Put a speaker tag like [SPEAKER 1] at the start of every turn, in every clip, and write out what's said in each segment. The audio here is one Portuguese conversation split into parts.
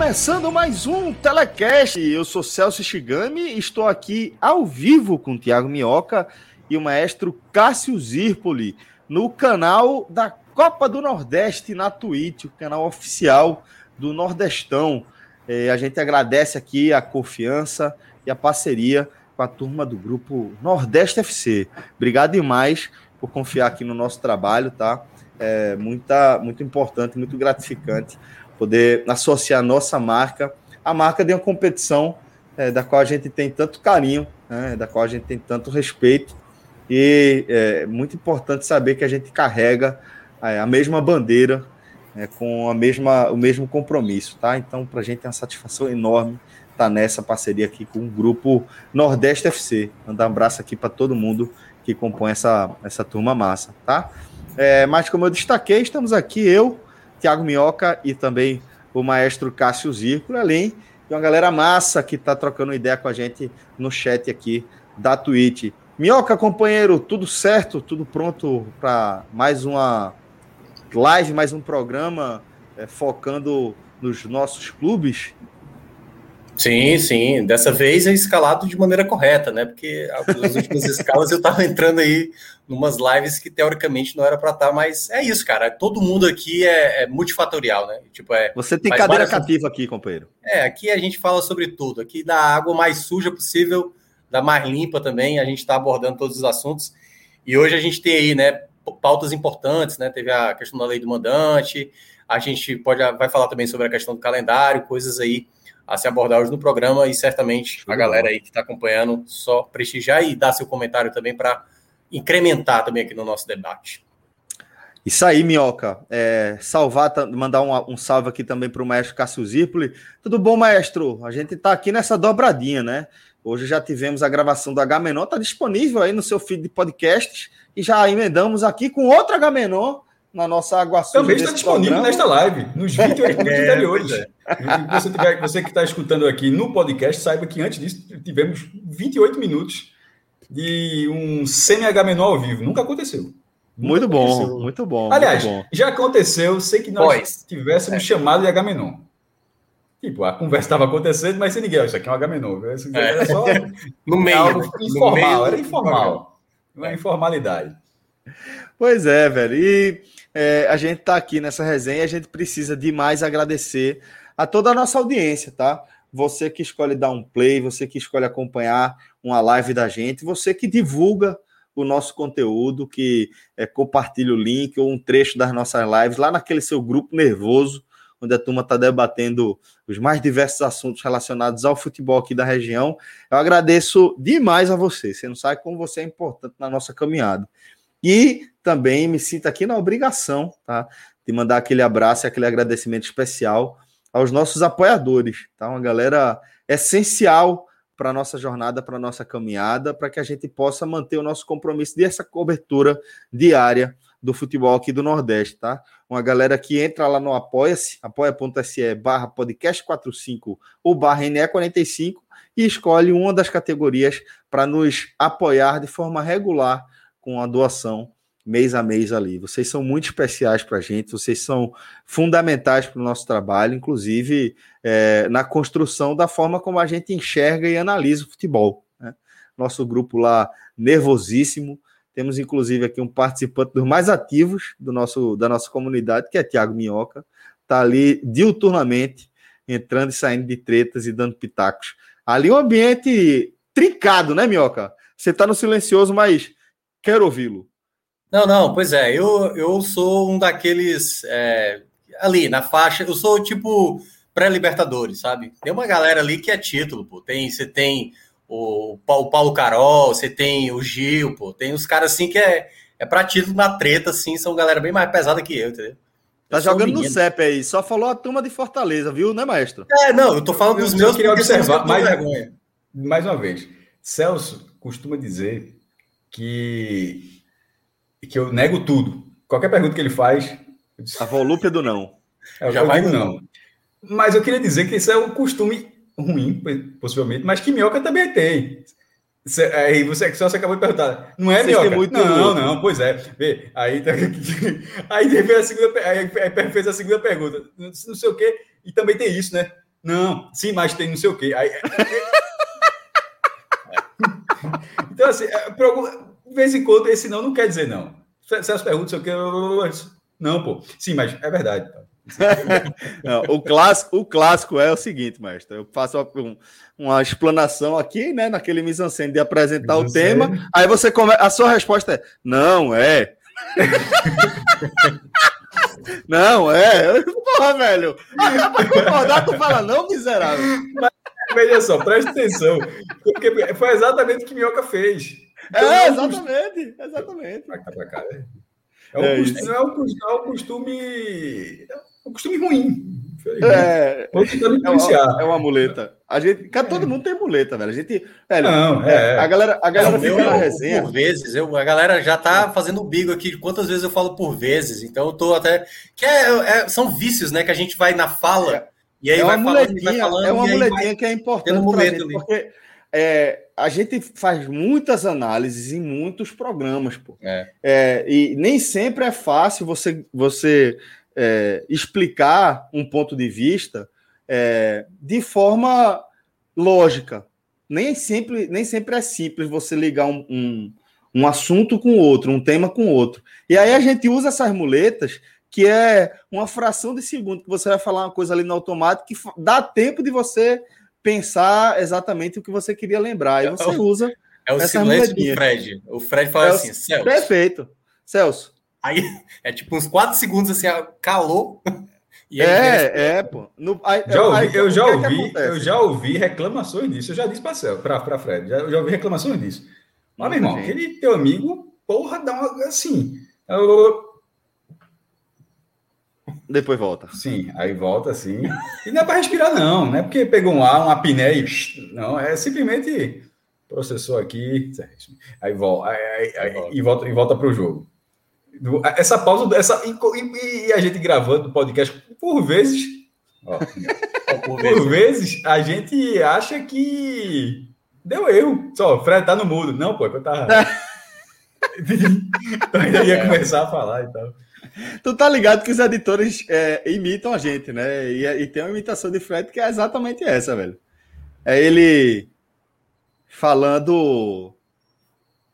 [SPEAKER 1] Começando mais um Telecast. Eu sou Celso Shigami estou aqui ao vivo com o Thiago Minhoca e o maestro Cássio Zirpoli no canal da Copa do Nordeste na Twitch, o canal oficial do Nordestão. É, a gente agradece aqui a confiança e a parceria com a turma do grupo Nordeste FC. Obrigado demais por confiar aqui no nosso trabalho, tá? É muita, muito importante, muito gratificante poder associar a nossa marca à marca de uma competição é, da qual a gente tem tanto carinho, né, da qual a gente tem tanto respeito. E é muito importante saber que a gente carrega é, a mesma bandeira, é, com a mesma, o mesmo compromisso, tá? Então, para a gente é uma satisfação enorme estar tá nessa parceria aqui com o grupo Nordeste FC. Mandar um abraço aqui para todo mundo que compõe essa, essa turma massa, tá? É, mas como eu destaquei, estamos aqui eu, Tiago Minhoca e também o maestro Cássio Zirco, além de uma galera massa que está trocando ideia com a gente no chat aqui da Twitch. Minhoca, companheiro, tudo certo? Tudo pronto para mais uma live, mais um programa é, focando nos nossos clubes?
[SPEAKER 2] Sim, sim. Dessa vez é escalado de maneira correta, né? Porque as últimas escalas eu estava entrando aí numas lives que teoricamente não era para estar, tá, mas é isso, cara. Todo mundo aqui é, é multifatorial, né?
[SPEAKER 1] Tipo, é. Você tem cadeira cativa aqui, companheiro.
[SPEAKER 2] É, aqui a gente fala sobre tudo. Aqui da água mais suja possível, da mais limpa também. A gente está abordando todos os assuntos. E hoje a gente tem aí, né? Pautas importantes, né? Teve a questão da lei do mandante. A gente pode vai falar também sobre a questão do calendário, coisas aí a se abordar hoje no programa e certamente a galera aí que está acompanhando só prestigiar e dar seu comentário também para incrementar também aqui no nosso debate.
[SPEAKER 1] Isso aí, Minhoca. É, salvar, mandar um, um salve aqui também para o maestro Cássio Zirpoli. Tudo bom, maestro? A gente está aqui nessa dobradinha, né? Hoje já tivemos a gravação do H-Menor, está disponível aí no seu feed de podcasts e já emendamos aqui com outro H-Menor na nossa água
[SPEAKER 3] suja. Também está disponível programa. nesta live, nos 28 minutos é, anteriores. É. Você, tiver, você que está escutando aqui no podcast, saiba que antes disso tivemos 28 minutos de um semi-H menor ao vivo. Nunca aconteceu.
[SPEAKER 1] muito bom, aconteceu. muito bom.
[SPEAKER 3] Aliás,
[SPEAKER 1] muito bom.
[SPEAKER 3] já aconteceu, sei que nós pois. tivéssemos é. chamado de H menor. Tipo, a conversa estava acontecendo, mas sem ninguém. Isso aqui é um H menor. Era só
[SPEAKER 2] no meio,
[SPEAKER 3] algo informal, meio era informal. Uma é. informalidade.
[SPEAKER 1] Pois é, velho. E é, a gente está aqui nessa resenha a gente precisa demais agradecer a toda a nossa audiência, tá? Você que escolhe dar um play, você que escolhe acompanhar uma live da gente, você que divulga o nosso conteúdo, que é, compartilha o link ou um trecho das nossas lives lá naquele seu grupo nervoso, onde a turma está debatendo os mais diversos assuntos relacionados ao futebol aqui da região. Eu agradeço demais a você. Você não sabe como você é importante na nossa caminhada. E também me sinto aqui na obrigação, tá? De mandar aquele abraço e aquele agradecimento especial aos nossos apoiadores, tá? Uma galera essencial para a nossa jornada, para a nossa caminhada, para que a gente possa manter o nosso compromisso dessa cobertura diária do futebol aqui do Nordeste, tá? Uma galera que entra lá no Apoia-se, apoia.se barra podcast 45 ou barra NE45 e escolhe uma das categorias para nos apoiar de forma regular com a doação mês a mês ali. Vocês são muito especiais para a gente, vocês são fundamentais para o nosso trabalho, inclusive é, na construção da forma como a gente enxerga e analisa o futebol. Né? Nosso grupo lá, nervosíssimo. Temos inclusive aqui um participante dos mais ativos do nosso, da nossa comunidade, que é Tiago Minhoca. Está ali diuturnamente, entrando e saindo de tretas e dando pitacos. Ali um ambiente trincado, né, Minhoca? Você está no silencioso, mas Quero ouvi-lo.
[SPEAKER 2] Não, não, pois é, eu, eu sou um daqueles é, ali na faixa, eu sou tipo pré-libertadores, sabe? Tem uma galera ali que é título, pô. Tem, você tem o, o Paulo Carol, você tem o Gil, pô. Tem os caras assim que é, é pra título na treta, assim, são galera bem mais pesada que eu, entendeu?
[SPEAKER 1] Tá eu jogando no CEP aí, só falou a turma de Fortaleza, viu, né, maestro?
[SPEAKER 2] É, não, eu tô falando dos meus. Eu
[SPEAKER 3] queria observar, mais, mais uma vez. Celso costuma dizer que, que eu nego tudo. Qualquer pergunta que ele faz.
[SPEAKER 1] A volúpia do não.
[SPEAKER 3] É, Já vai não. não. Mas eu queria dizer que isso é um costume ruim, possivelmente, mas que minhoca também tem. Aí você só você acabou de perguntar, não é minhoca? Muito não, louco. não, pois é. Vê, aí, tá aí teve a segunda, aí fez a segunda pergunta, não sei o quê, e também tem isso, né? Não, sim, mas tem não sei o quê. Aí, então, assim, é, de vez em quando, esse não não quer dizer não. Celso pergunta, sei o quê. Não, pô. Sim, mas é verdade.
[SPEAKER 1] não, o, clássico, o clássico é o seguinte, mestre. Eu faço uma, uma explanação aqui, né, naquele mise de apresentar o tema. Aí você come... a sua resposta é: não, é. não, é. Porra, velho. Pra concordar, tu fala, não, miserável.
[SPEAKER 3] Mas, veja só, presta atenção. Porque foi exatamente o que Minhoca fez.
[SPEAKER 1] Então, é, exatamente. Exatamente.
[SPEAKER 3] É um, é, costume, é, um costume, é um costume. É um costume ruim.
[SPEAKER 1] É, é, uma, é uma muleta. A gente, cara, todo mundo tem muleta, velho. A gente, velho,
[SPEAKER 3] não, é,
[SPEAKER 1] a galera, a galera fica na resenha.
[SPEAKER 2] Por vezes, eu, a galera já tá fazendo o bigo aqui. Quantas vezes eu falo por vezes? Então eu tô até. Que é, é, são vícios, né? Que a gente vai na fala e aí
[SPEAKER 1] é falando, vai falando. É uma muletinha que é importante. Gente, porque é, a gente faz muitas análises em muitos programas, pô.
[SPEAKER 2] É.
[SPEAKER 1] É, e nem sempre é fácil você, você é, explicar um ponto de vista é, de forma lógica. Nem sempre, nem sempre é simples você ligar um, um, um assunto com outro, um tema com outro. E aí a gente usa essas muletas que é uma fração de segundo que você vai falar uma coisa ali no automático que dá tempo de você pensar exatamente o que você queria lembrar. E é você usa.
[SPEAKER 2] É o silêncio do Fred. O Fred fala é assim,
[SPEAKER 1] Celso. Perfeito. Celso.
[SPEAKER 2] Aí é tipo uns 4 segundos assim, calou.
[SPEAKER 1] é, é, pô. No,
[SPEAKER 3] aí, já ouvi, aí, eu já é ouvi, eu já ouvi reclamações disso. Eu já disse para para Fred, já, eu já ouvi reclamações disso. Mas, meu irmão, aquele teu amigo, porra, dá uma assim. Eu,
[SPEAKER 1] depois volta.
[SPEAKER 3] Sim, aí volta assim. E não é para respirar, não. Não é porque pegou um ar, uma apneia e. Não, é simplesmente processou aqui. Aí volta, aí, aí, aí, e volta, e volta para o jogo. Essa pausa, essa, e, e, a gente gravando o podcast, por vezes. Ó, por, por vezes, a gente acha que deu erro. Só, o Fred tá no mudo. Não, pô, eu tava. então ainda ia começar a falar e tal.
[SPEAKER 1] Tu tá ligado que os editores é, imitam a gente, né? E, e, tem uma imitação de Fred que é exatamente essa, velho. É ele falando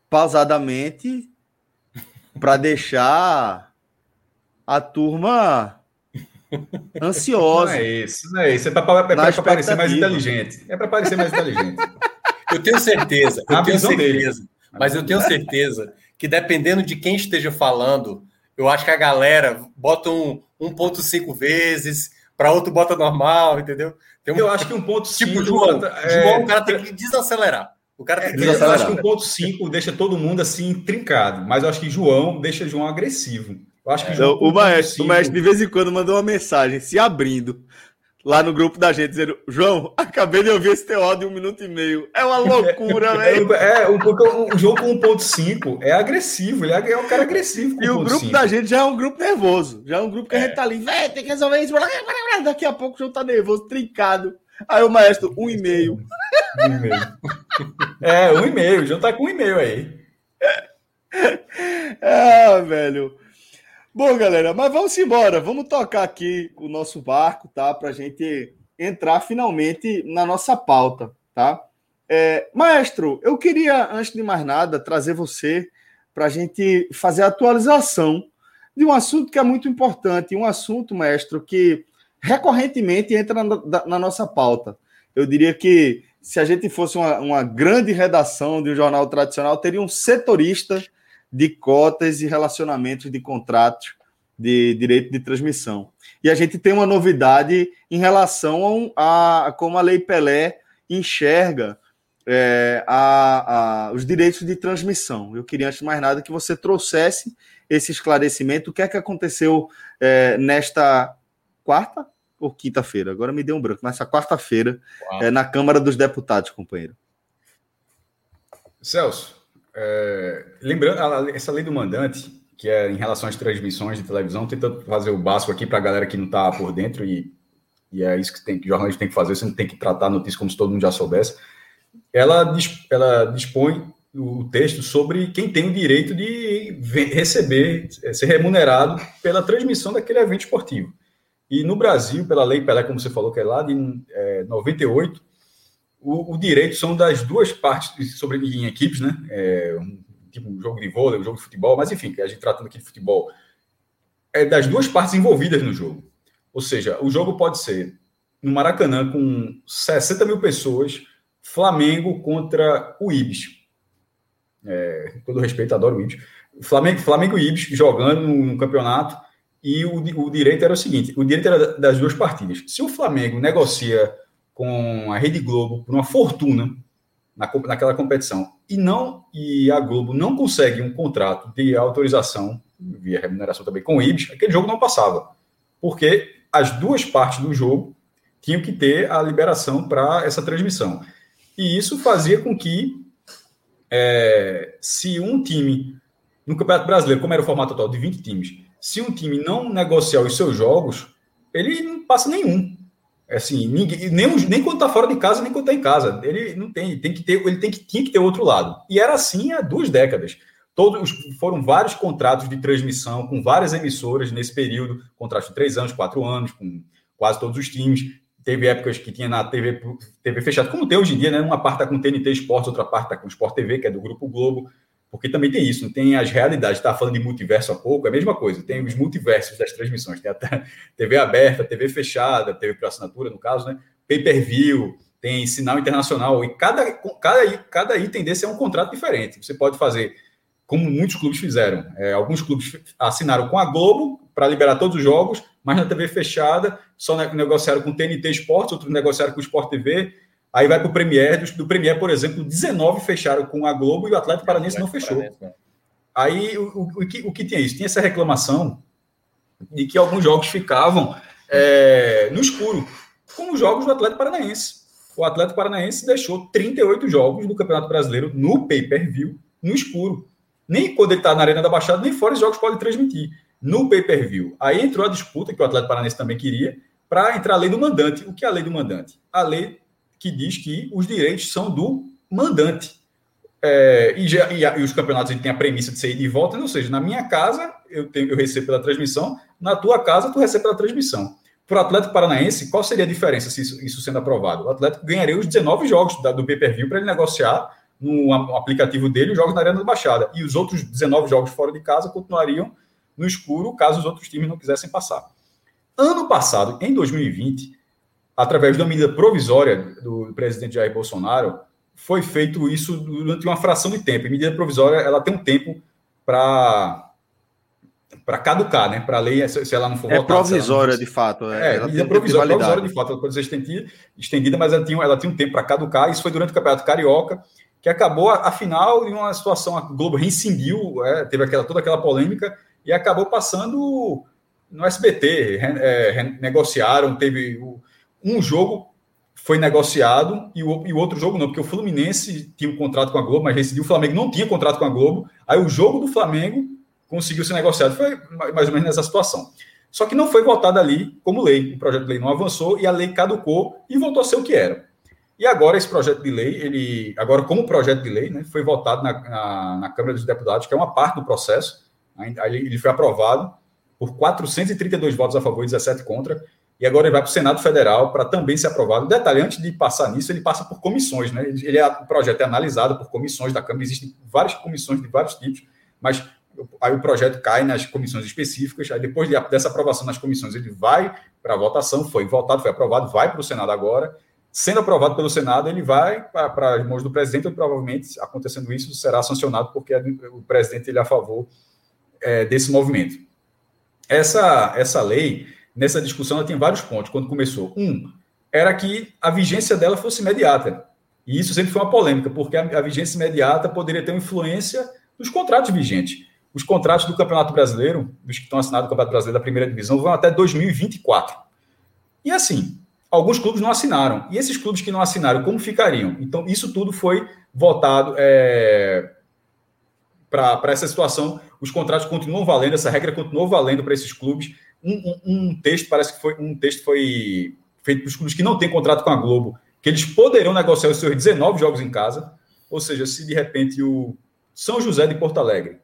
[SPEAKER 1] pausadamente para deixar a turma ansiosa.
[SPEAKER 3] Não é isso, não é isso. É para é parecer mais inteligente. É para parecer mais inteligente.
[SPEAKER 2] Eu tenho certeza, eu tenho certeza, dele. mas eu tenho certeza que dependendo de quem esteja falando, eu acho que a galera bota um 1.5 vezes, para outro bota normal, entendeu?
[SPEAKER 3] Um, eu acho que 1.5...
[SPEAKER 2] Tipo, João, é... João, o cara tem que desacelerar. O cara tem que
[SPEAKER 3] é, Eu acho que 1.5 deixa todo mundo assim trincado, mas eu acho que João deixa João agressivo. Eu acho que
[SPEAKER 1] é. João, o, maestro, o maestro de vez em quando mandou uma mensagem se abrindo lá no grupo da gente, dizendo: João, acabei de ouvir esse teu áudio de um minuto e meio. É uma loucura,
[SPEAKER 3] é, velho. É, é, o, jogo com 1.5 é agressivo, ele é, é um cara agressivo.
[SPEAKER 1] e o grupo 5. da gente já é um grupo nervoso. Já é um grupo que a gente tá ali, velho, tem que resolver isso. Daqui a pouco o João tá nervoso, trincado. Aí o maestro, um e meio.
[SPEAKER 3] um e meio. É, um e meio. O João tá com um e meio aí.
[SPEAKER 1] ah, velho. Bom, galera, mas vamos embora. Vamos tocar aqui o nosso barco, tá? Para a gente entrar finalmente na nossa pauta, tá? É, maestro, eu queria, antes de mais nada, trazer você para a gente fazer a atualização de um assunto que é muito importante, um assunto, maestro, que recorrentemente entra na, na nossa pauta. Eu diria que se a gente fosse uma, uma grande redação de um jornal tradicional, teria um setorista de cotas e relacionamentos de contratos de direito de transmissão. E a gente tem uma novidade em relação a, a como a Lei Pelé enxerga é, a, a, os direitos de transmissão. Eu queria, antes de mais nada, que você trouxesse esse esclarecimento. O que é que aconteceu é, nesta quarta ou quinta-feira? Agora me deu um branco, nessa quarta-feira, é, na Câmara dos Deputados, companheiro.
[SPEAKER 3] Celso, é, lembrando, essa lei do mandante, que é em relação às transmissões de televisão, tentando fazer o básico aqui para a galera que não está por dentro, e, e é isso que, tem, que o jornalista tem que fazer, você não tem que tratar a notícia como se todo mundo já soubesse. Ela, ela dispõe o texto sobre quem tem o direito de receber, ser remunerado pela transmissão daquele evento esportivo. E no Brasil, pela lei Pelé, como você falou, que é lá de é, 98, o, o direito são das duas partes, sobre em equipes, né? É, um, tipo um jogo de vôlei, um jogo de futebol, mas enfim, a gente tratando aqui de futebol, é das duas partes envolvidas no jogo. Ou seja, o jogo pode ser no Maracanã com 60 mil pessoas, Flamengo contra o Ibis. É, com todo respeito, adoro o Ibis. Flamengo, Flamengo e Ibis jogando no campeonato e o, o direito era o seguinte: o direito era das duas partidas. Se o Flamengo negocia com a Rede Globo por uma fortuna na, naquela competição e não e a Globo não consegue um contrato de autorização via remuneração também com o Ibis, aquele jogo não passava, porque as duas partes do jogo tinham que ter a liberação para essa transmissão. E isso fazia com que é, se um time no Campeonato Brasileiro, como era o formato total de 20 times, se um time não negociar os seus jogos, ele não passa nenhum. É assim, ninguém, nem, nem quando está fora de casa, nem quando está em casa. Ele não tem, tem que ter, ele tem que, tinha que ter outro lado. E era assim há duas décadas. Todos foram vários contratos de transmissão com várias emissoras nesse período, contratos de três anos, quatro anos, com quase todos os times. Teve épocas que tinha na TV, TV fechada, como tem hoje em dia, né? Uma parte está com TNT Esportes, outra parte está com Sport TV, que é do Grupo Globo. Porque também tem isso, tem as realidades. Estava falando de multiverso há pouco, é a mesma coisa. Tem os multiversos das transmissões. Tem até TV aberta, TV fechada, TV por assinatura, no caso, né? Pay-per-view, tem sinal internacional. E cada, cada, cada item desse é um contrato diferente. Você pode fazer, como muitos clubes fizeram. É, alguns clubes assinaram com a Globo para liberar todos os jogos, mas na TV fechada só negociaram com TNT Esportes, outros negociaram com o Sport TV Aí vai para o Premier, do, Premier, por exemplo, 19 fecharam com a Globo e o Atlético Paranaense não fechou. Aí o, o, o, que, o que tinha isso? Tinha essa reclamação de que alguns jogos ficavam é, no escuro, como os jogos do Atlético Paranaense. O Atlético Paranaense deixou 38 jogos do Campeonato Brasileiro no pay-per-view, no escuro. Nem quando ele está na Arena da Baixada, nem fora os jogos pode transmitir. No pay-per-view. Aí entrou a disputa, que o Atlético Paranaense também queria, para entrar a lei do mandante. O que é a lei do mandante? A lei que diz que os direitos são do mandante. É, e, já, e, e, os campeonatos têm a premissa de ser de volta, ou seja, na minha casa eu, tenho, eu recebo pela transmissão, na tua casa tu recebe pela transmissão. Para o Atlético Paranaense, qual seria a diferença se isso, isso sendo aprovado? O Atlético ganharia os 19 jogos da, do pay-per-view para ele negociar no, aplicativo dele os jogos na Arena da Baixada. E os outros 19 jogos fora de casa continuariam no escuro caso os outros times não quisessem passar. Ano passado, em 2020, através de uma medida provisória do presidente Jair Bolsonaro, foi feito isso durante uma fração de tempo. E medida provisória, ela tem um tempo para para caducar, né? Para a lei, se ela não for
[SPEAKER 1] é votada, provisória, não... de fato.
[SPEAKER 3] É, é medida provisória, provisória, de fato. Ela pode ser estendida, estendida mas ela tinha, ela tinha um tempo para caducar. Isso foi durante o Campeonato Carioca, que acabou, afinal, em uma situação, a Globo reincidiu, é, teve aquela, toda aquela polêmica, e acabou passando no SBT. É, negociaram, teve o, um jogo foi negociado e o, e o outro jogo não, porque o Fluminense tinha um contrato com a Globo, mas decidiu o Flamengo não tinha contrato com a Globo. Aí o jogo do Flamengo conseguiu ser negociado. Foi mais ou menos nessa situação. Só que não foi votado ali como lei. O projeto de lei não avançou e a lei caducou e voltou a ser o que era. E agora esse projeto de lei, ele agora como projeto de lei, né, foi votado na, na, na Câmara dos Deputados, que é uma parte do processo. Ele foi aprovado por 432 votos a favor e 17 contra e agora ele vai para o Senado Federal para também ser aprovado. Detalhe, antes de passar nisso, ele passa por comissões, né? Ele é, o projeto é analisado por comissões da Câmara, existem várias comissões de vários tipos, mas aí o projeto cai nas comissões específicas, aí depois dessa aprovação nas comissões, ele vai para a votação, foi votado, foi aprovado, vai para o Senado agora, sendo aprovado pelo Senado, ele vai para as mãos do presidente, e provavelmente, acontecendo isso, será sancionado, porque o presidente ele é a favor é, desse movimento. Essa, essa lei, nessa discussão, ela tem vários pontos. Quando começou, um, era que a vigência dela fosse imediata. E isso sempre foi uma polêmica, porque a, a vigência imediata poderia ter uma influência nos contratos vigentes. Os contratos do Campeonato Brasileiro, dos que estão assinados no Campeonato Brasileiro da primeira divisão, vão até 2024. E assim, alguns clubes não assinaram. E esses clubes que não assinaram, como ficariam? Então, isso tudo foi votado é, para essa situação. Os contratos continuam valendo, essa regra continuou valendo para esses clubes. Um, um, um, texto, parece que foi um texto foi feito para os clubes que não têm contrato com a Globo, que eles poderão negociar os seus 19 jogos em casa. Ou seja, se de repente o São José de Porto Alegre,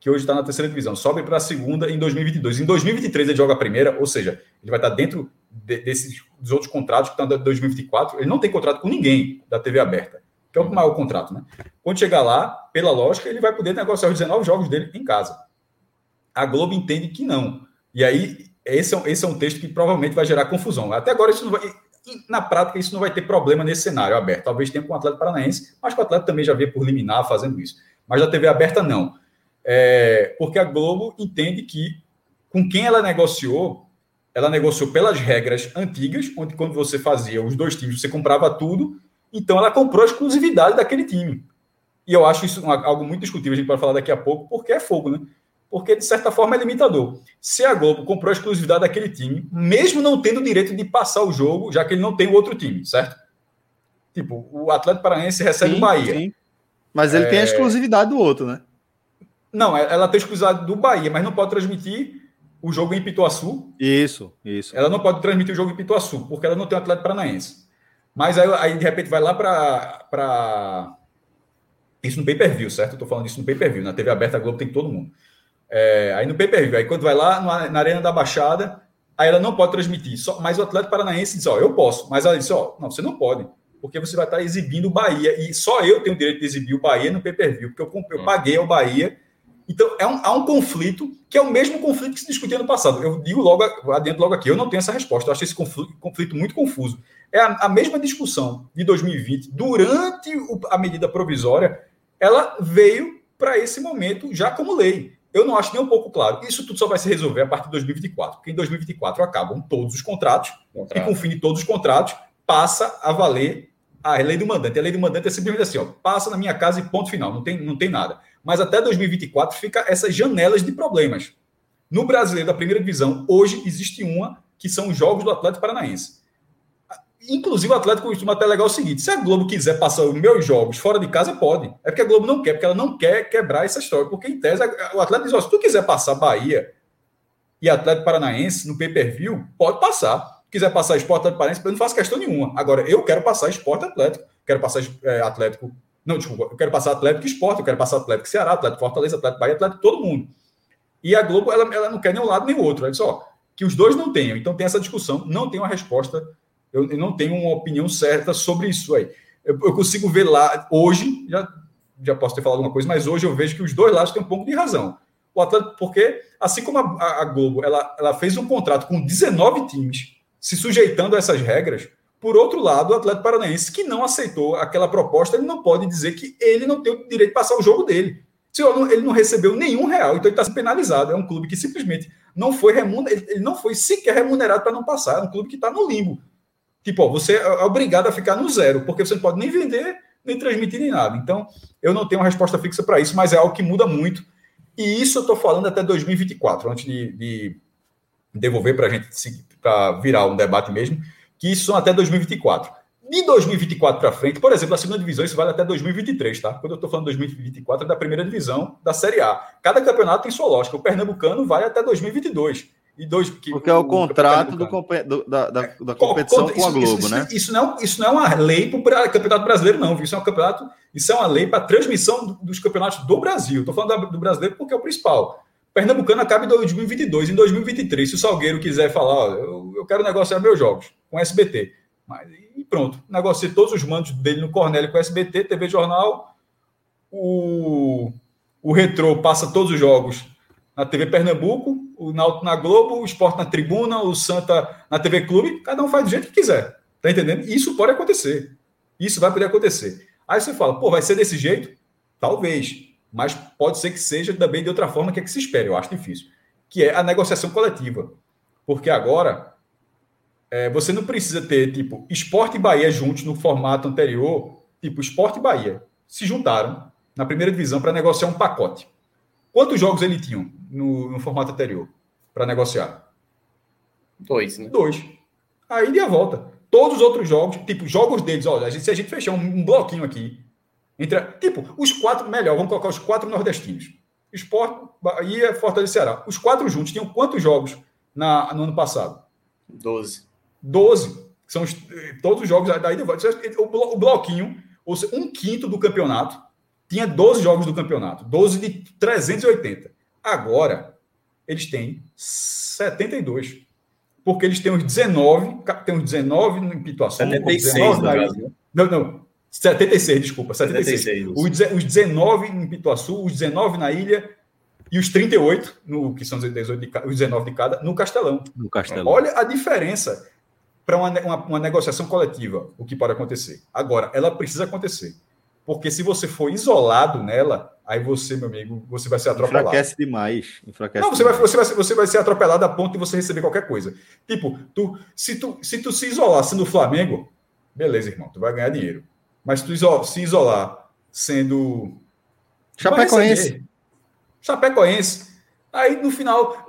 [SPEAKER 3] que hoje está na terceira divisão, sobe para a segunda em 2022. Em 2023 ele joga a primeira, ou seja, ele vai estar dentro de, desses dos outros contratos que estão em 2024. Ele não tem contrato com ninguém da TV aberta, que é o maior contrato, né? Quando chegar lá, pela lógica, ele vai poder negociar os 19 jogos dele em casa. A Globo entende que não. E aí, esse é, esse é um texto que provavelmente vai gerar confusão. Até agora, isso não vai na prática, isso não vai ter problema nesse cenário aberto. Talvez tenha com o Atlético Paranaense, mas o Atlético também já vê por liminar fazendo isso. Mas da TV aberta, não. É, porque a Globo entende que com quem ela negociou, ela negociou pelas regras antigas, onde quando você fazia os dois times, você comprava tudo, então ela comprou a exclusividade daquele time. E eu acho isso algo muito discutível, a gente pode falar daqui a pouco, porque é fogo, né? Porque, de certa forma, é limitador. Se a Globo comprou a exclusividade daquele time, mesmo não tendo o direito de passar o jogo, já que ele não tem o outro time, certo? Tipo, o Atlético Paranaense recebe sim, o Bahia. Sim.
[SPEAKER 1] Mas ele é... tem a exclusividade do outro, né?
[SPEAKER 3] Não, é, ela tem exclusividade do Bahia, mas não pode transmitir o jogo em Pituaçu.
[SPEAKER 1] Isso, isso.
[SPEAKER 3] Ela não pode transmitir o jogo em Pituaçu, porque ela não tem o Atlético Paranaense. Mas aí, aí de repente, vai lá para. Pra... Isso no pay per view, certo? Eu tô falando isso no pay per view. Na TV aberta, a Globo tem todo mundo. É, aí no pay per view, aí quando vai lá na Arena da Baixada, aí ela não pode transmitir. Só, mas o Atlético Paranaense diz: Ó, eu posso. Mas ela disse: Ó, não, você não pode porque você vai estar exibindo o Bahia. E só eu tenho o direito de exibir o Bahia no pay-per-view, porque eu, eu hum. paguei ao Bahia então, é um, há um conflito que é o mesmo conflito que se discutia no passado. Eu digo logo, adentro logo aqui, eu não tenho essa resposta. Eu acho esse conflito, conflito muito confuso. É a, a, mesma discussão de 2020, durante o, a medida provisória, ela veio para esse momento já como lei. Eu não acho nem um pouco claro. Isso tudo só vai se resolver a partir de 2024, porque em 2024 acabam todos os contratos, Contrato. e com o fim de todos os contratos, passa a valer a lei do mandante. A lei do mandante é simplesmente assim, ó, passa na minha casa e ponto final, não tem, não tem nada mas até 2024 fica essas janelas de problemas. No brasileiro da primeira divisão, hoje existe uma que são os jogos do Atlético Paranaense. Inclusive, o Atlético costuma até legal o seguinte: se a Globo quiser passar os meus jogos fora de casa, pode. É porque a Globo não quer, porque ela não quer quebrar essa história. Porque, em tese, o Atlético diz: ó, se tu quiser passar Bahia e Atlético Paranaense no pay per view, pode passar. Se quiser passar Esporte Atlético Paranaense, eu não faço questão nenhuma. Agora, eu quero passar Esporte Atlético, quero passar é, Atlético não, desculpa, eu quero passar Atlético Esporte, eu quero passar Atlético Ceará, Atlético Fortaleza, Atlético Bahia, Atlético todo mundo. E a Globo, ela, ela não quer nem um lado nem o outro. Ela diz, que os dois não tenham. Então tem essa discussão, não tem uma resposta, eu, eu não tenho uma opinião certa sobre isso aí. Eu, eu, consigo ver lá, hoje, já, já posso ter falado alguma coisa, mas hoje eu vejo que os dois lados têm um pouco de razão. O Atlético, porque, assim como a, a Globo, ela, ela fez um contrato com 19 times, se sujeitando a essas regras, por outro lado, o Atlético Paranaense, que não aceitou aquela proposta, ele não pode dizer que ele não tem o direito de passar o jogo dele. Ele não recebeu nenhum real, então ele está penalizado. É um clube que simplesmente não foi remunerado, ele não foi sequer remunerado para não passar. É um clube que está no limbo. Tipo, ó, você é obrigado a ficar no zero, porque você não pode nem vender, nem transmitir, nem nada. Então, eu não tenho uma resposta fixa para isso, mas é algo que muda muito. E isso eu estou falando até 2024, antes de, de devolver para a gente para virar um debate mesmo que isso são até 2024. De 2024 para frente, por exemplo, a segunda divisão, isso vale até 2023, tá? Quando eu estou falando 2024, é da primeira divisão da Série A. Cada campeonato tem sua lógica. O Pernambucano vai até 2022. E dois,
[SPEAKER 1] que, Porque é o, contrato do, do, da, da, da competição com a Globo,
[SPEAKER 3] isso,
[SPEAKER 1] né?
[SPEAKER 3] Isso, isso, não, é isso não é uma lei para o Campeonato Brasileiro, não. Isso é um campeonato, isso é uma lei para transmissão dos campeonatos do Brasil. Estou falando do brasileiro porque é o principal. Pernambucano acaba em 2022. Em 2023, se o Salgueiro quiser falar, ó, eu, eu quero negociar meus jogos com SBT. Mas, e pronto. Negociei todos os mandos dele no Cornélio com SBT, TV Jornal. O, o Retrô passa todos os jogos na TV Pernambuco, o Náutico na Globo, o Esporte na Tribuna, o Santa na TV Clube. Cada um faz do jeito que quiser. Tá entendendo? Isso pode acontecer. Isso vai poder acontecer. Aí você fala, pô, vai ser desse jeito? Talvez. Mas pode ser que seja também de outra forma que é que se espera. Eu acho difícil. Que é a negociação coletiva. Porque agora é, você não precisa ter, tipo, Esporte e Bahia juntos no formato anterior. Tipo, Esporte e Bahia se juntaram na primeira divisão para negociar um pacote. Quantos jogos ele tinham no, no formato anterior para negociar?
[SPEAKER 2] Dois, né?
[SPEAKER 3] Dois. Aí de a volta. Todos os outros jogos, tipo, jogos deles, olha, a gente, se a gente fechar um, um bloquinho aqui, entre, tipo, os quatro, melhor, vamos colocar os quatro nordestinos. Esporte, Bahia, Fortaleza e Ceará. Os quatro juntos tinham quantos jogos na, no ano passado?
[SPEAKER 2] Doze.
[SPEAKER 3] Doze. São os, todos os jogos daí o, o bloquinho, ou seja, um quinto do campeonato, tinha 12 jogos do campeonato. 12 de 380. Agora, eles têm 72 porque eles têm os 19, tem os 19 no Pituaçu,
[SPEAKER 2] 76, 19
[SPEAKER 3] na ilha. Não, não, 76, desculpa, 76. 76 os, 19 em Pituaçu, os 19 na ilha e os 38, no, que são os, 18 de, os 19 de cada, no Castelão.
[SPEAKER 1] No Castelão.
[SPEAKER 3] Olha a diferença para uma, uma, uma negociação coletiva, o que pode acontecer. Agora, ela precisa acontecer. Porque se você for isolado nela, aí você, meu amigo, você vai ser atropelado.
[SPEAKER 1] Enfraquece demais. Enfraquece
[SPEAKER 3] não, você, demais. Vai, você, vai, você vai ser atropelado a ponto de você receber qualquer coisa. Tipo, tu, se, tu, se tu se isolar sendo Flamengo, beleza, irmão, tu vai ganhar dinheiro. Mas tu isolar, se isolar sendo.
[SPEAKER 1] Chapecoense.
[SPEAKER 3] Chapecoense. Aí no final,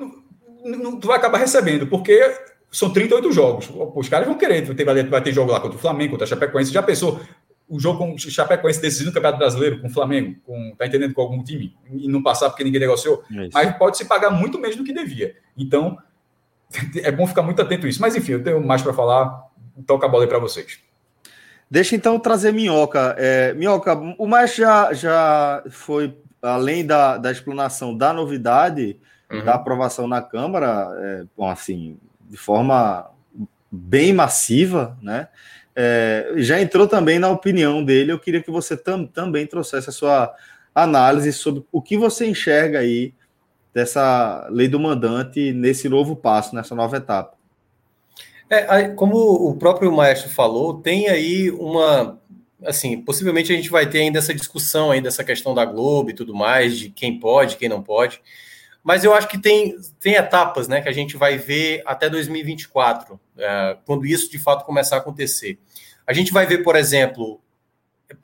[SPEAKER 3] não, não, tu vai acabar recebendo, porque são 38 jogos. Os caras vão querer, vai ter, vai ter jogo lá contra o Flamengo, contra a Chapecoense. Já pensou o jogo com o Chapecoense decidindo o Campeonato Brasileiro com o Flamengo, com, tá entendendo, com algum time, e não passar porque ninguém negociou, é mas pode se pagar muito menos do que devia. Então, é bom ficar muito atento a isso. Mas enfim, eu tenho mais para falar, toca a bola aí para vocês.
[SPEAKER 1] Deixa então trazer Minhoca. É, Minhoca, o mais já, já foi, além da, da explanação da novidade, uhum. da aprovação na Câmara, é, bom, assim, de forma bem massiva, né? É, já entrou também na opinião dele. Eu queria que você tam, também trouxesse a sua análise sobre o que você enxerga aí dessa lei do mandante nesse novo passo, nessa nova etapa.
[SPEAKER 2] É, como o próprio maestro falou, tem aí uma. Assim, possivelmente a gente vai ter ainda essa discussão aí dessa questão da Globo e tudo mais, de quem pode, quem não pode. Mas eu acho que tem, tem etapas né, que a gente vai ver até 2024, é, quando isso de fato começar a acontecer. A gente vai ver, por exemplo,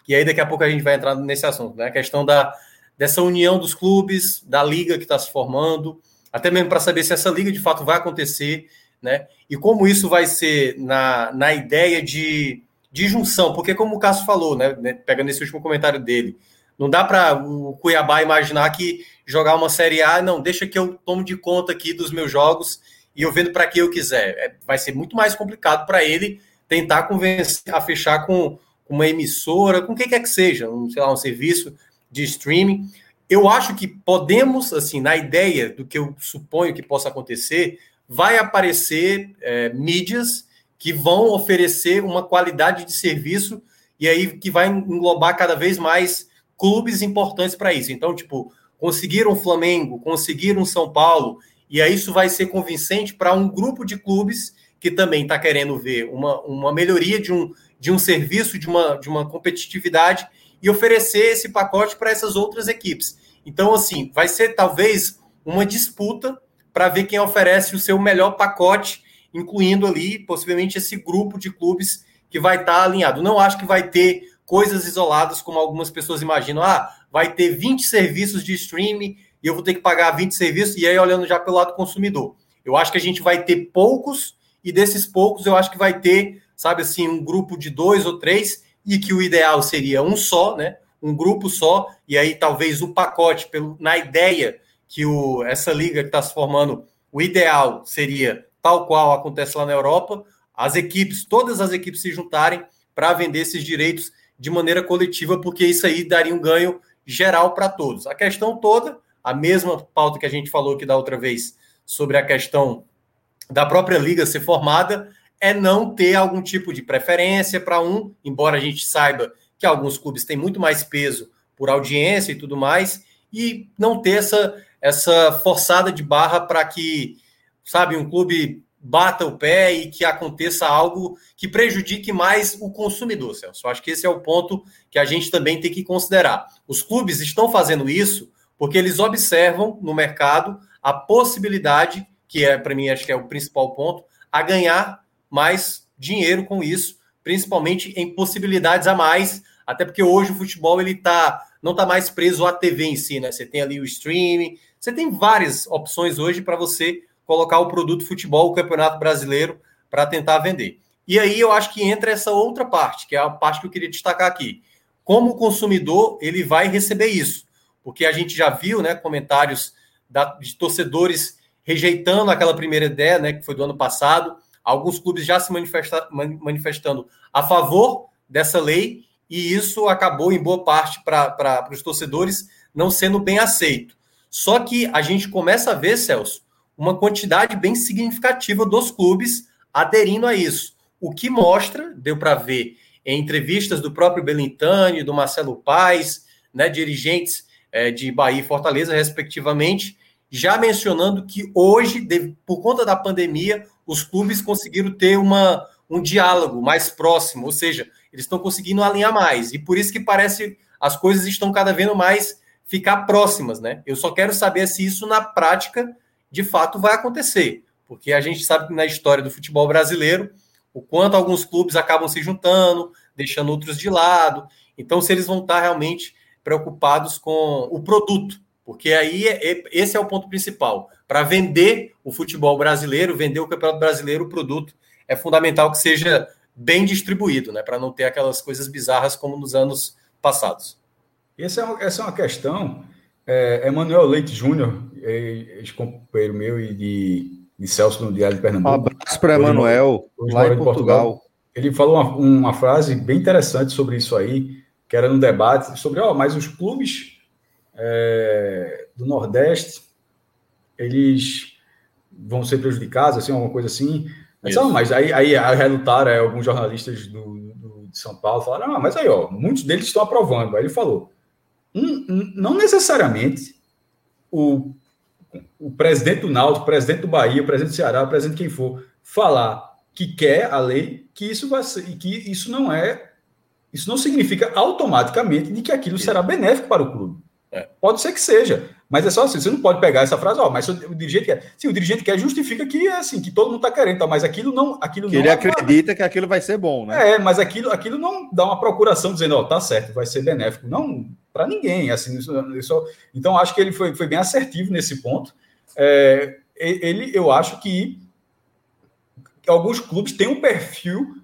[SPEAKER 2] e aí daqui a pouco a gente vai entrar nesse assunto, né? A questão da, dessa união dos clubes, da liga que está se formando, até mesmo para saber se essa liga de fato vai acontecer, né? E como isso vai ser na, na ideia de, de junção, porque como o Cássio falou, né? né pega nesse último comentário dele, não dá para o Cuiabá imaginar que jogar uma Série A, não, deixa que eu tomo de conta aqui dos meus jogos e eu vendo para quem eu quiser. É, vai ser muito mais complicado para ele tentar convencer a fechar com uma emissora, com o que quer que seja, um, sei lá, um serviço de streaming. Eu acho que podemos, assim, na ideia do que eu suponho que possa acontecer, vai aparecer é, mídias que vão oferecer uma qualidade de serviço e aí que vai englobar cada vez mais clubes importantes para isso. Então, tipo, conseguiram o Flamengo, conseguiram o São Paulo, e aí isso vai ser convincente para um grupo de clubes que também está querendo ver uma, uma melhoria de um, de um serviço, de uma, de uma competitividade e oferecer esse pacote para essas outras equipes. Então, assim, vai ser talvez uma disputa para ver quem oferece o seu melhor pacote, incluindo ali possivelmente esse grupo de clubes que vai estar tá alinhado. Não acho que vai ter coisas isoladas como algumas pessoas imaginam. Ah, vai ter 20 serviços de streaming e eu vou ter que pagar 20 serviços, e aí olhando já pelo lado consumidor. Eu acho que a gente vai ter poucos e desses poucos eu acho que vai ter, sabe assim, um grupo de dois ou três, e que o ideal seria um só, né? Um grupo só, e aí talvez o pacote, pelo, na ideia que o, essa liga que está se formando, o ideal seria tal qual acontece lá na Europa, as equipes, todas as equipes se juntarem para vender esses direitos de maneira coletiva, porque isso aí daria um ganho geral para todos. A questão toda, a mesma pauta que a gente falou aqui da outra vez sobre a questão da própria liga ser formada é não ter algum tipo de preferência para um, embora a gente saiba que alguns clubes têm muito mais peso por audiência e tudo mais, e não ter essa, essa forçada de barra para que, sabe, um clube bata o pé e que aconteça algo que prejudique mais o consumidor, Celso. Acho que esse é o ponto que a gente também tem que considerar. Os clubes estão fazendo isso porque eles observam no mercado a possibilidade, que é para mim acho que é o principal ponto, a ganhar mais dinheiro com isso, principalmente em possibilidades a mais, até porque hoje o futebol ele tá não está mais preso à TV em si, né? Você tem ali o streaming, você tem várias opções hoje para você colocar o produto futebol, o Campeonato Brasileiro, para tentar vender. E aí eu acho que entra essa outra parte, que é a parte que eu queria destacar aqui. Como o consumidor ele vai receber isso? Porque a gente já viu né, comentários da, de torcedores rejeitando aquela primeira ideia, né, que foi do ano passado, alguns clubes já se manifesta, manifestando a favor dessa lei, e isso acabou, em boa parte, para os torcedores não sendo bem aceito. Só que a gente começa a ver, Celso, uma quantidade bem significativa dos clubes aderindo a isso. O que mostra, deu para ver em entrevistas do próprio Belintani, do Marcelo Paes, né, dirigentes é, de Bahia e Fortaleza, respectivamente, já mencionando que hoje, por conta da pandemia, os clubes conseguiram ter uma, um diálogo mais próximo, ou seja, eles estão conseguindo alinhar mais. E por isso que parece as coisas estão cada vez mais ficar próximas, né? Eu só quero saber se isso na prática de fato vai acontecer, porque a gente sabe que na história do futebol brasileiro, o quanto alguns clubes acabam se juntando, deixando outros de lado. Então, se eles vão estar realmente preocupados com o produto, porque aí é, é, esse é o ponto principal. Para vender o futebol brasileiro, vender o campeonato brasileiro, o produto é fundamental que seja bem distribuído, né? Para não ter aquelas coisas bizarras como nos anos passados.
[SPEAKER 3] Essa é essa é uma questão é, Emanuel Leite Júnior, ex-companheiro meu e de, de, Celso no Diário de Pernambuco. Um
[SPEAKER 1] abraço para Emanuel, lá em Portugal. Portugal.
[SPEAKER 3] Ele falou uma, uma, frase bem interessante sobre isso aí, que era no debate, sobre, ó, oh, mas os clubes é, do Nordeste, eles vão ser prejudicados, assim, alguma coisa assim. Mas, ah, mas aí, aí, aí relutaram é, alguns jornalistas do, do, de São Paulo, falaram, ah, mas aí, ó, muitos deles estão aprovando. Aí ele falou, um, não necessariamente o, o presidente do Náutico, o presidente do Bahia, o presidente do Ceará, o presidente de quem for, falar que quer a lei, que isso vai ser, que isso não é, isso não significa automaticamente de que aquilo será benéfico para o clube. É. Pode ser que seja, mas é só assim, você não pode pegar essa frase, ó, mas o dirigente quer. Sim, o dirigente quer justifica que é assim, que todo mundo está querendo, tá, mas aquilo não. Aquilo
[SPEAKER 1] que
[SPEAKER 3] não
[SPEAKER 1] ele acredita que aquilo vai ser bom, né?
[SPEAKER 3] É, mas aquilo, aquilo não dá uma procuração dizendo, ó, tá certo, vai ser benéfico. Não, para ninguém. Assim, isso, isso, então, acho que ele foi, foi bem assertivo nesse ponto. É, ele, eu acho que alguns clubes têm um perfil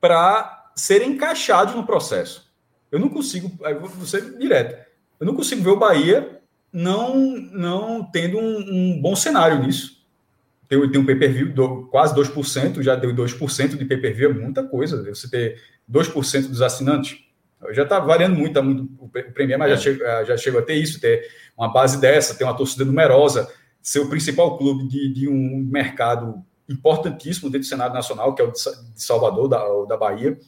[SPEAKER 3] para serem encaixados no processo. Eu não consigo, vou ser direto eu não consigo ver o Bahia não, não tendo um, um bom cenário nisso. Tem, tem um pay-per-view do, quase 2%, já deu 2% de pay-per-view, é muita coisa. Você ter 2% dos assinantes, já está variando muito, tá muito o Premier, mas é. já, chega, já chegou a ter isso, ter uma base dessa, ter uma torcida numerosa, ser o principal clube de, de um mercado importantíssimo dentro do Senado Nacional, que é o de Salvador, da, da Bahia.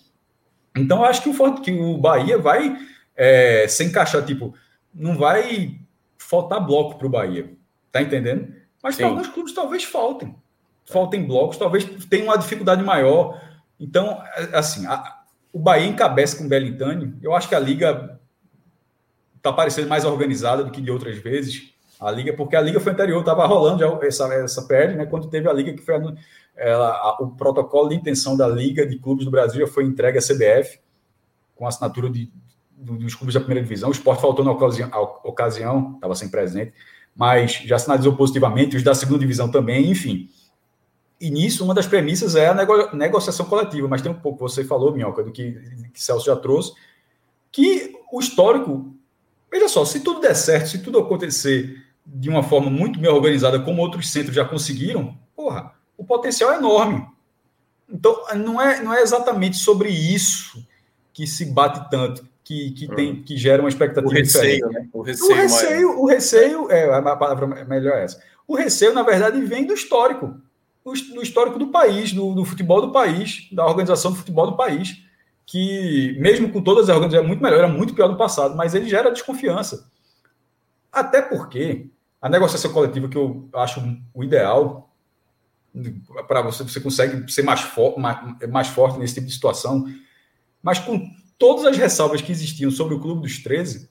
[SPEAKER 3] Então, acho que o, que o Bahia vai é, se encaixar, tipo, não vai faltar bloco para o Bahia, tá entendendo? Mas para alguns clubes talvez faltem. Faltem blocos, talvez tenham uma dificuldade maior. Então, é, assim, a, o Bahia encabeça com o Belintani. Eu acho que a liga está parecendo mais organizada do que de outras vezes. A liga, porque a liga foi anterior, estava rolando essa, essa PL, né? Quando teve a liga que foi ela, a, o protocolo de intenção da Liga de Clubes do Brasil já foi entregue à CBF, com assinatura de dos clubes da primeira divisão. O esporte faltou na ocasião, estava sem presente, mas já sinalizou positivamente, os da segunda divisão também, enfim. E nisso, uma das premissas é a nego negociação coletiva, mas tem um pouco, você falou, Minhoca, do que, que Celso já trouxe, que o histórico, veja só, se tudo der certo, se tudo acontecer de uma forma muito bem organizada, como outros centros já conseguiram, porra, o potencial é enorme. Então, não é, não é exatamente sobre isso que se bate tanto que, que, tem, hum. que gera uma expectativa
[SPEAKER 2] o receio, diferente. Né?
[SPEAKER 3] O receio, o receio, o receio é a palavra melhor é essa. O receio, na verdade, vem do histórico, do histórico do país, do, do, futebol do país, da organização do futebol do país, que, mesmo com todas as organizações, é muito melhor, era muito pior no passado, mas ele gera desconfiança. Até porque a negociação coletiva, que eu acho o ideal, para você, você consegue ser mais, for, mais, mais forte nesse tipo de situação. Mas com todas as ressalvas que existiam sobre o Clube dos 13,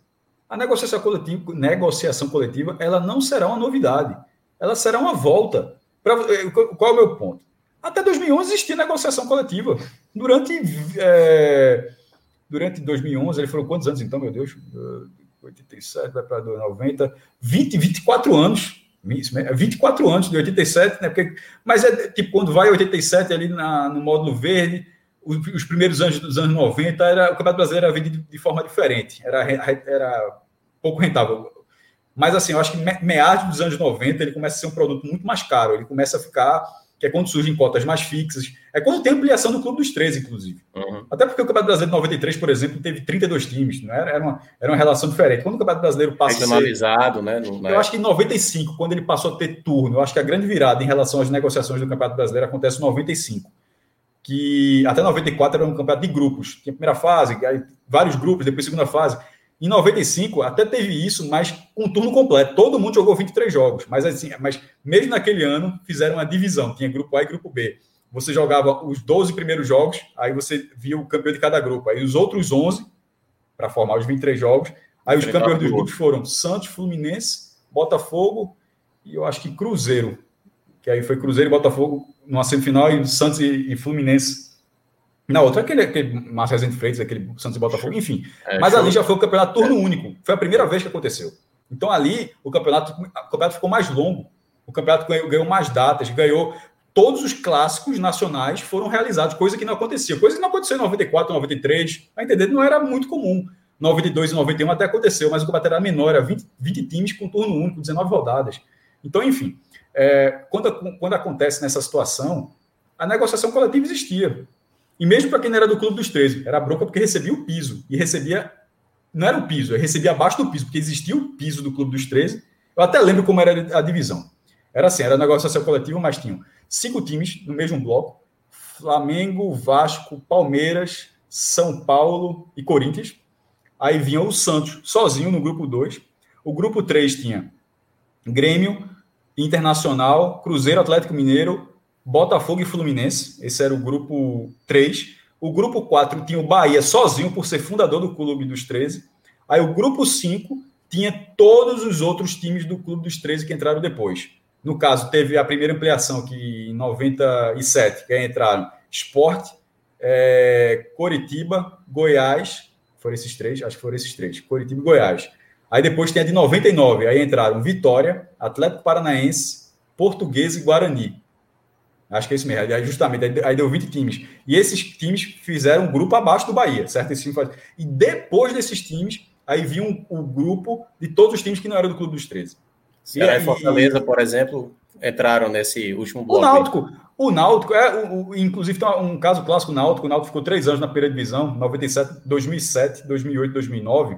[SPEAKER 3] a negociação coletiva, negociação coletiva ela não será uma novidade. Ela será uma volta. Pra, eh, qual é o meu ponto? Até 2011 existia negociação coletiva. Durante, é, durante 2011, ele falou quantos anos então, meu Deus? 87, vai para 90, 20, 24 anos. 24 anos de 87, né? Porque, mas é tipo quando vai 87 ali na, no módulo verde, os, os, primeiros anos dos anos 90, era, o Campeonato Brasileiro era vendido de, forma diferente, era, era pouco rentável. Mas assim, eu acho que meados dos anos 90 ele começa a ser um produto muito mais caro, ele começa a ficar que é quando surgem cotas mais fixas. É quando tem ampliação do Clube dos 13, inclusive. Uhum. Até porque o Campeonato Brasileiro de 93, por exemplo, teve 32 times. Não era, era, uma, era uma relação diferente. Quando o Campeonato Brasileiro passa
[SPEAKER 2] a ser... né?
[SPEAKER 3] No, eu acho que em 95, quando ele passou a ter turno, eu acho que a grande virada em relação às negociações do Campeonato Brasileiro acontece em 95. Que até 94 era um campeonato de grupos. Tinha primeira fase, vários grupos, depois segunda fase. Em 95, até teve isso, mas com turno completo. Todo mundo jogou 23 jogos. Mas, assim, mas mesmo naquele ano, fizeram uma divisão. Tinha grupo A e grupo B. Você jogava os 12 primeiros jogos, aí você via o campeão de cada grupo. Aí os outros 11, para formar os 23 jogos. Aí os campeões dos grupos foram Santos, Fluminense, Botafogo e eu acho que Cruzeiro. Que aí foi Cruzeiro e Botafogo numa semifinal e Santos e, e Fluminense na outra, aquele, aquele Márcio Rezende Freitas, aquele Santos e Botafogo, enfim. É, Mas show. ali já foi o campeonato turno é. único. Foi a primeira vez que aconteceu. Então ali o campeonato, o campeonato ficou mais longo. O campeonato ganhou, ganhou mais datas, ganhou. Todos os clássicos nacionais foram realizados, coisa que não acontecia. Coisa que não aconteceu em 94, 93. A entender, não era muito comum. 92 e 91 até aconteceu, mas o campeonato era menor, era 20, 20 times com turno único, 19 rodadas. Então, enfim, é, quando, quando acontece nessa situação, a negociação coletiva existia. E mesmo para quem não era do Clube dos 13, era bronca porque recebia o piso. E recebia. Não era o piso, recebia abaixo do piso, porque existia o piso do Clube dos 13. Eu até lembro como era a divisão. Era assim, era negociação coletiva, mas tinham cinco times no mesmo bloco: Flamengo, Vasco, Palmeiras, São Paulo e Corinthians. Aí vinha o Santos sozinho no grupo 2. O grupo 3 tinha Grêmio, Internacional, Cruzeiro, Atlético Mineiro, Botafogo e Fluminense. Esse era o grupo 3. O grupo 4 tinha o Bahia sozinho, por ser fundador do Clube dos 13. Aí o grupo 5 tinha todos os outros times do Clube dos 13 que entraram depois. No caso, teve a primeira ampliação, que em 97, que entraram Esporte, é, Coritiba, Goiás, foram esses três, acho que foram esses três, Coritiba e Goiás. Aí depois tem a de 99, aí entraram Vitória, Atlético Paranaense, Português e Guarani. Acho que é isso mesmo. Aí, justamente, aí deu 20 times. E esses times fizeram um grupo abaixo do Bahia, certo? E depois desses times, aí vinha o um, um grupo de todos os times que não eram do Clube dos 13.
[SPEAKER 2] Ceará e, Fortaleza, por exemplo, entraram nesse último bloco.
[SPEAKER 3] O Náutico, o Náutico, é, o, o, inclusive tem um caso clássico, o Náutico. O Náutico ficou três anos na primeira divisão, 97, 2007, 2008, 2009,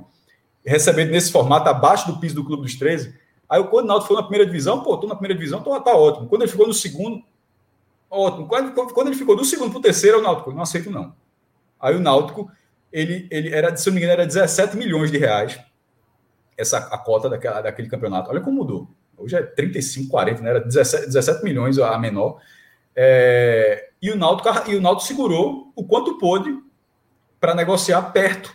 [SPEAKER 3] recebendo nesse formato abaixo do piso do Clube dos 13. Aí quando o Náutico foi na primeira divisão, pô, tô na primeira divisão, tô, tá ótimo. Quando ele ficou no segundo, Ótimo. Quando, quando ele ficou do segundo para o terceiro, o Náutico, não aceito não. Aí o Náutico, ele, ele era, se não me engano, era 17 milhões de reais essa a cota daquela, daquele campeonato. Olha como mudou. Hoje é 35, 40, né? Era 17, 17 milhões a menor. É, e, o Náutico, e o Náutico segurou o quanto pôde para negociar perto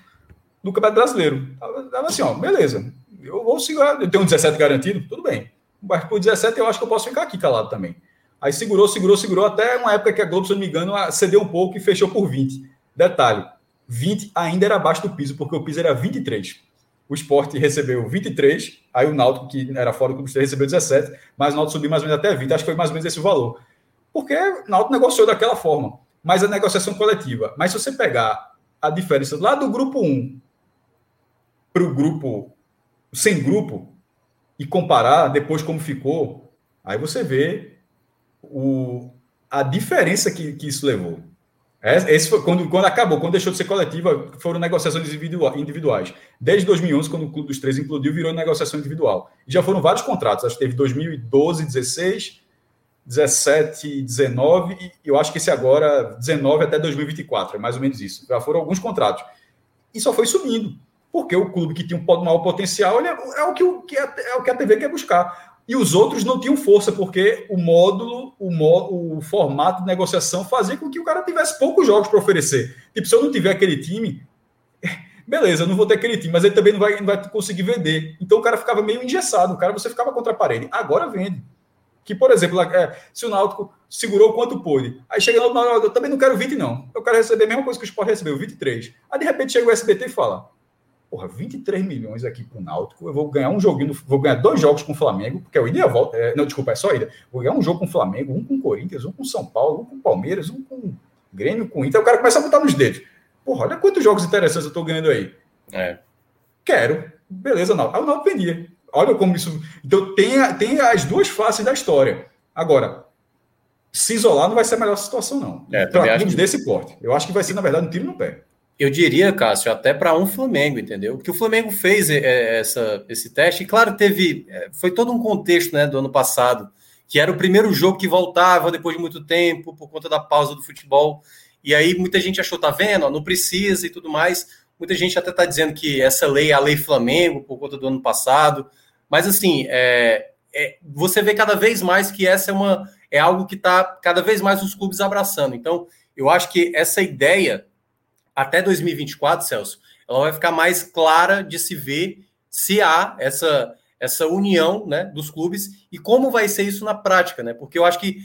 [SPEAKER 3] do Campeonato Brasileiro. Tava assim, ó, beleza. Eu vou segurar, eu tenho um 17 garantido, tudo bem. Mas por 17 eu acho que eu posso ficar aqui calado também. Aí segurou, segurou, segurou, até uma época que a Globo, se não me engano, cedeu um pouco e fechou por 20. Detalhe, 20 ainda era abaixo do piso, porque o piso era 23. O esporte recebeu 23, aí o Náutico, que era fora do clube, recebeu 17, mas o Náutico subiu mais ou menos até 20, acho que foi mais ou menos esse o valor. Porque o Náutico negociou daquela forma, mas a negociação coletiva. Mas se você pegar a diferença lá do grupo 1 para o grupo sem grupo e comparar depois como ficou, aí você vê o, a diferença que, que isso levou. É, esse foi quando, quando acabou, quando deixou de ser coletiva, foram negociações individuais. Desde 2011, quando o Clube dos Três incluiu, virou negociação individual. Já foram vários contratos. Acho que teve 2012, 16, 17, 19 e eu acho que esse agora, 19 até 2024, é mais ou menos isso. Já foram alguns contratos. E só foi subindo. Porque o clube que tinha um maior potencial é, é, o que, é, é o que a TV quer buscar e os outros não tinham força, porque o módulo, o, o formato de negociação fazia com que o cara tivesse poucos jogos para oferecer. Tipo, se eu não tiver aquele time, beleza, eu não vou ter aquele time, mas ele também não vai, não vai conseguir vender. Então o cara ficava meio engessado, o cara você ficava contra a parede. Agora vende. Que, por exemplo, é, se o Náutico segurou quanto pôde, aí chega Náutico, eu também não quero 20, não. Eu quero receber a mesma coisa que o Sport recebeu, 23. Aí de repente chega o SBT e fala: Porra, 23 milhões aqui pro Náutico, eu vou ganhar um joguinho, vou ganhar dois jogos com o Flamengo, porque é o ida e a volta. É, não, desculpa, é só ida. Vou ganhar um jogo com o Flamengo, um com o Corinthians, um com o São Paulo, um com o Palmeiras, um com o Grêmio, com o Inter. O cara começa a botar nos dedos. Porra, olha quantos jogos interessantes eu tô ganhando aí.
[SPEAKER 2] É.
[SPEAKER 3] Quero. Beleza, Náutico. Aí o Náutico vendia. Olha como isso. Então tem, tem as duas faces da história. Agora, se isolar não vai ser a melhor situação, não.
[SPEAKER 2] É, para
[SPEAKER 3] clubes que... desse porte. Eu acho que vai ser, na verdade, um tiro no pé.
[SPEAKER 2] Eu diria, Cássio, até para um Flamengo, entendeu? Que o Flamengo fez é, é, essa, esse teste, e claro, teve. É, foi todo um contexto né, do ano passado, que era o primeiro jogo que voltava depois de muito tempo, por conta da pausa do futebol. E aí muita gente achou, tá vendo? Não precisa e tudo mais. Muita gente até está dizendo que essa lei é a lei Flamengo, por conta do ano passado. Mas assim, é, é, você vê cada vez mais que essa é uma é algo que está cada vez mais os clubes abraçando. Então, eu acho que essa ideia até 2024, Celso, ela vai ficar mais clara de se ver se há essa essa união, né, dos clubes e como vai ser isso na prática, né? Porque eu acho que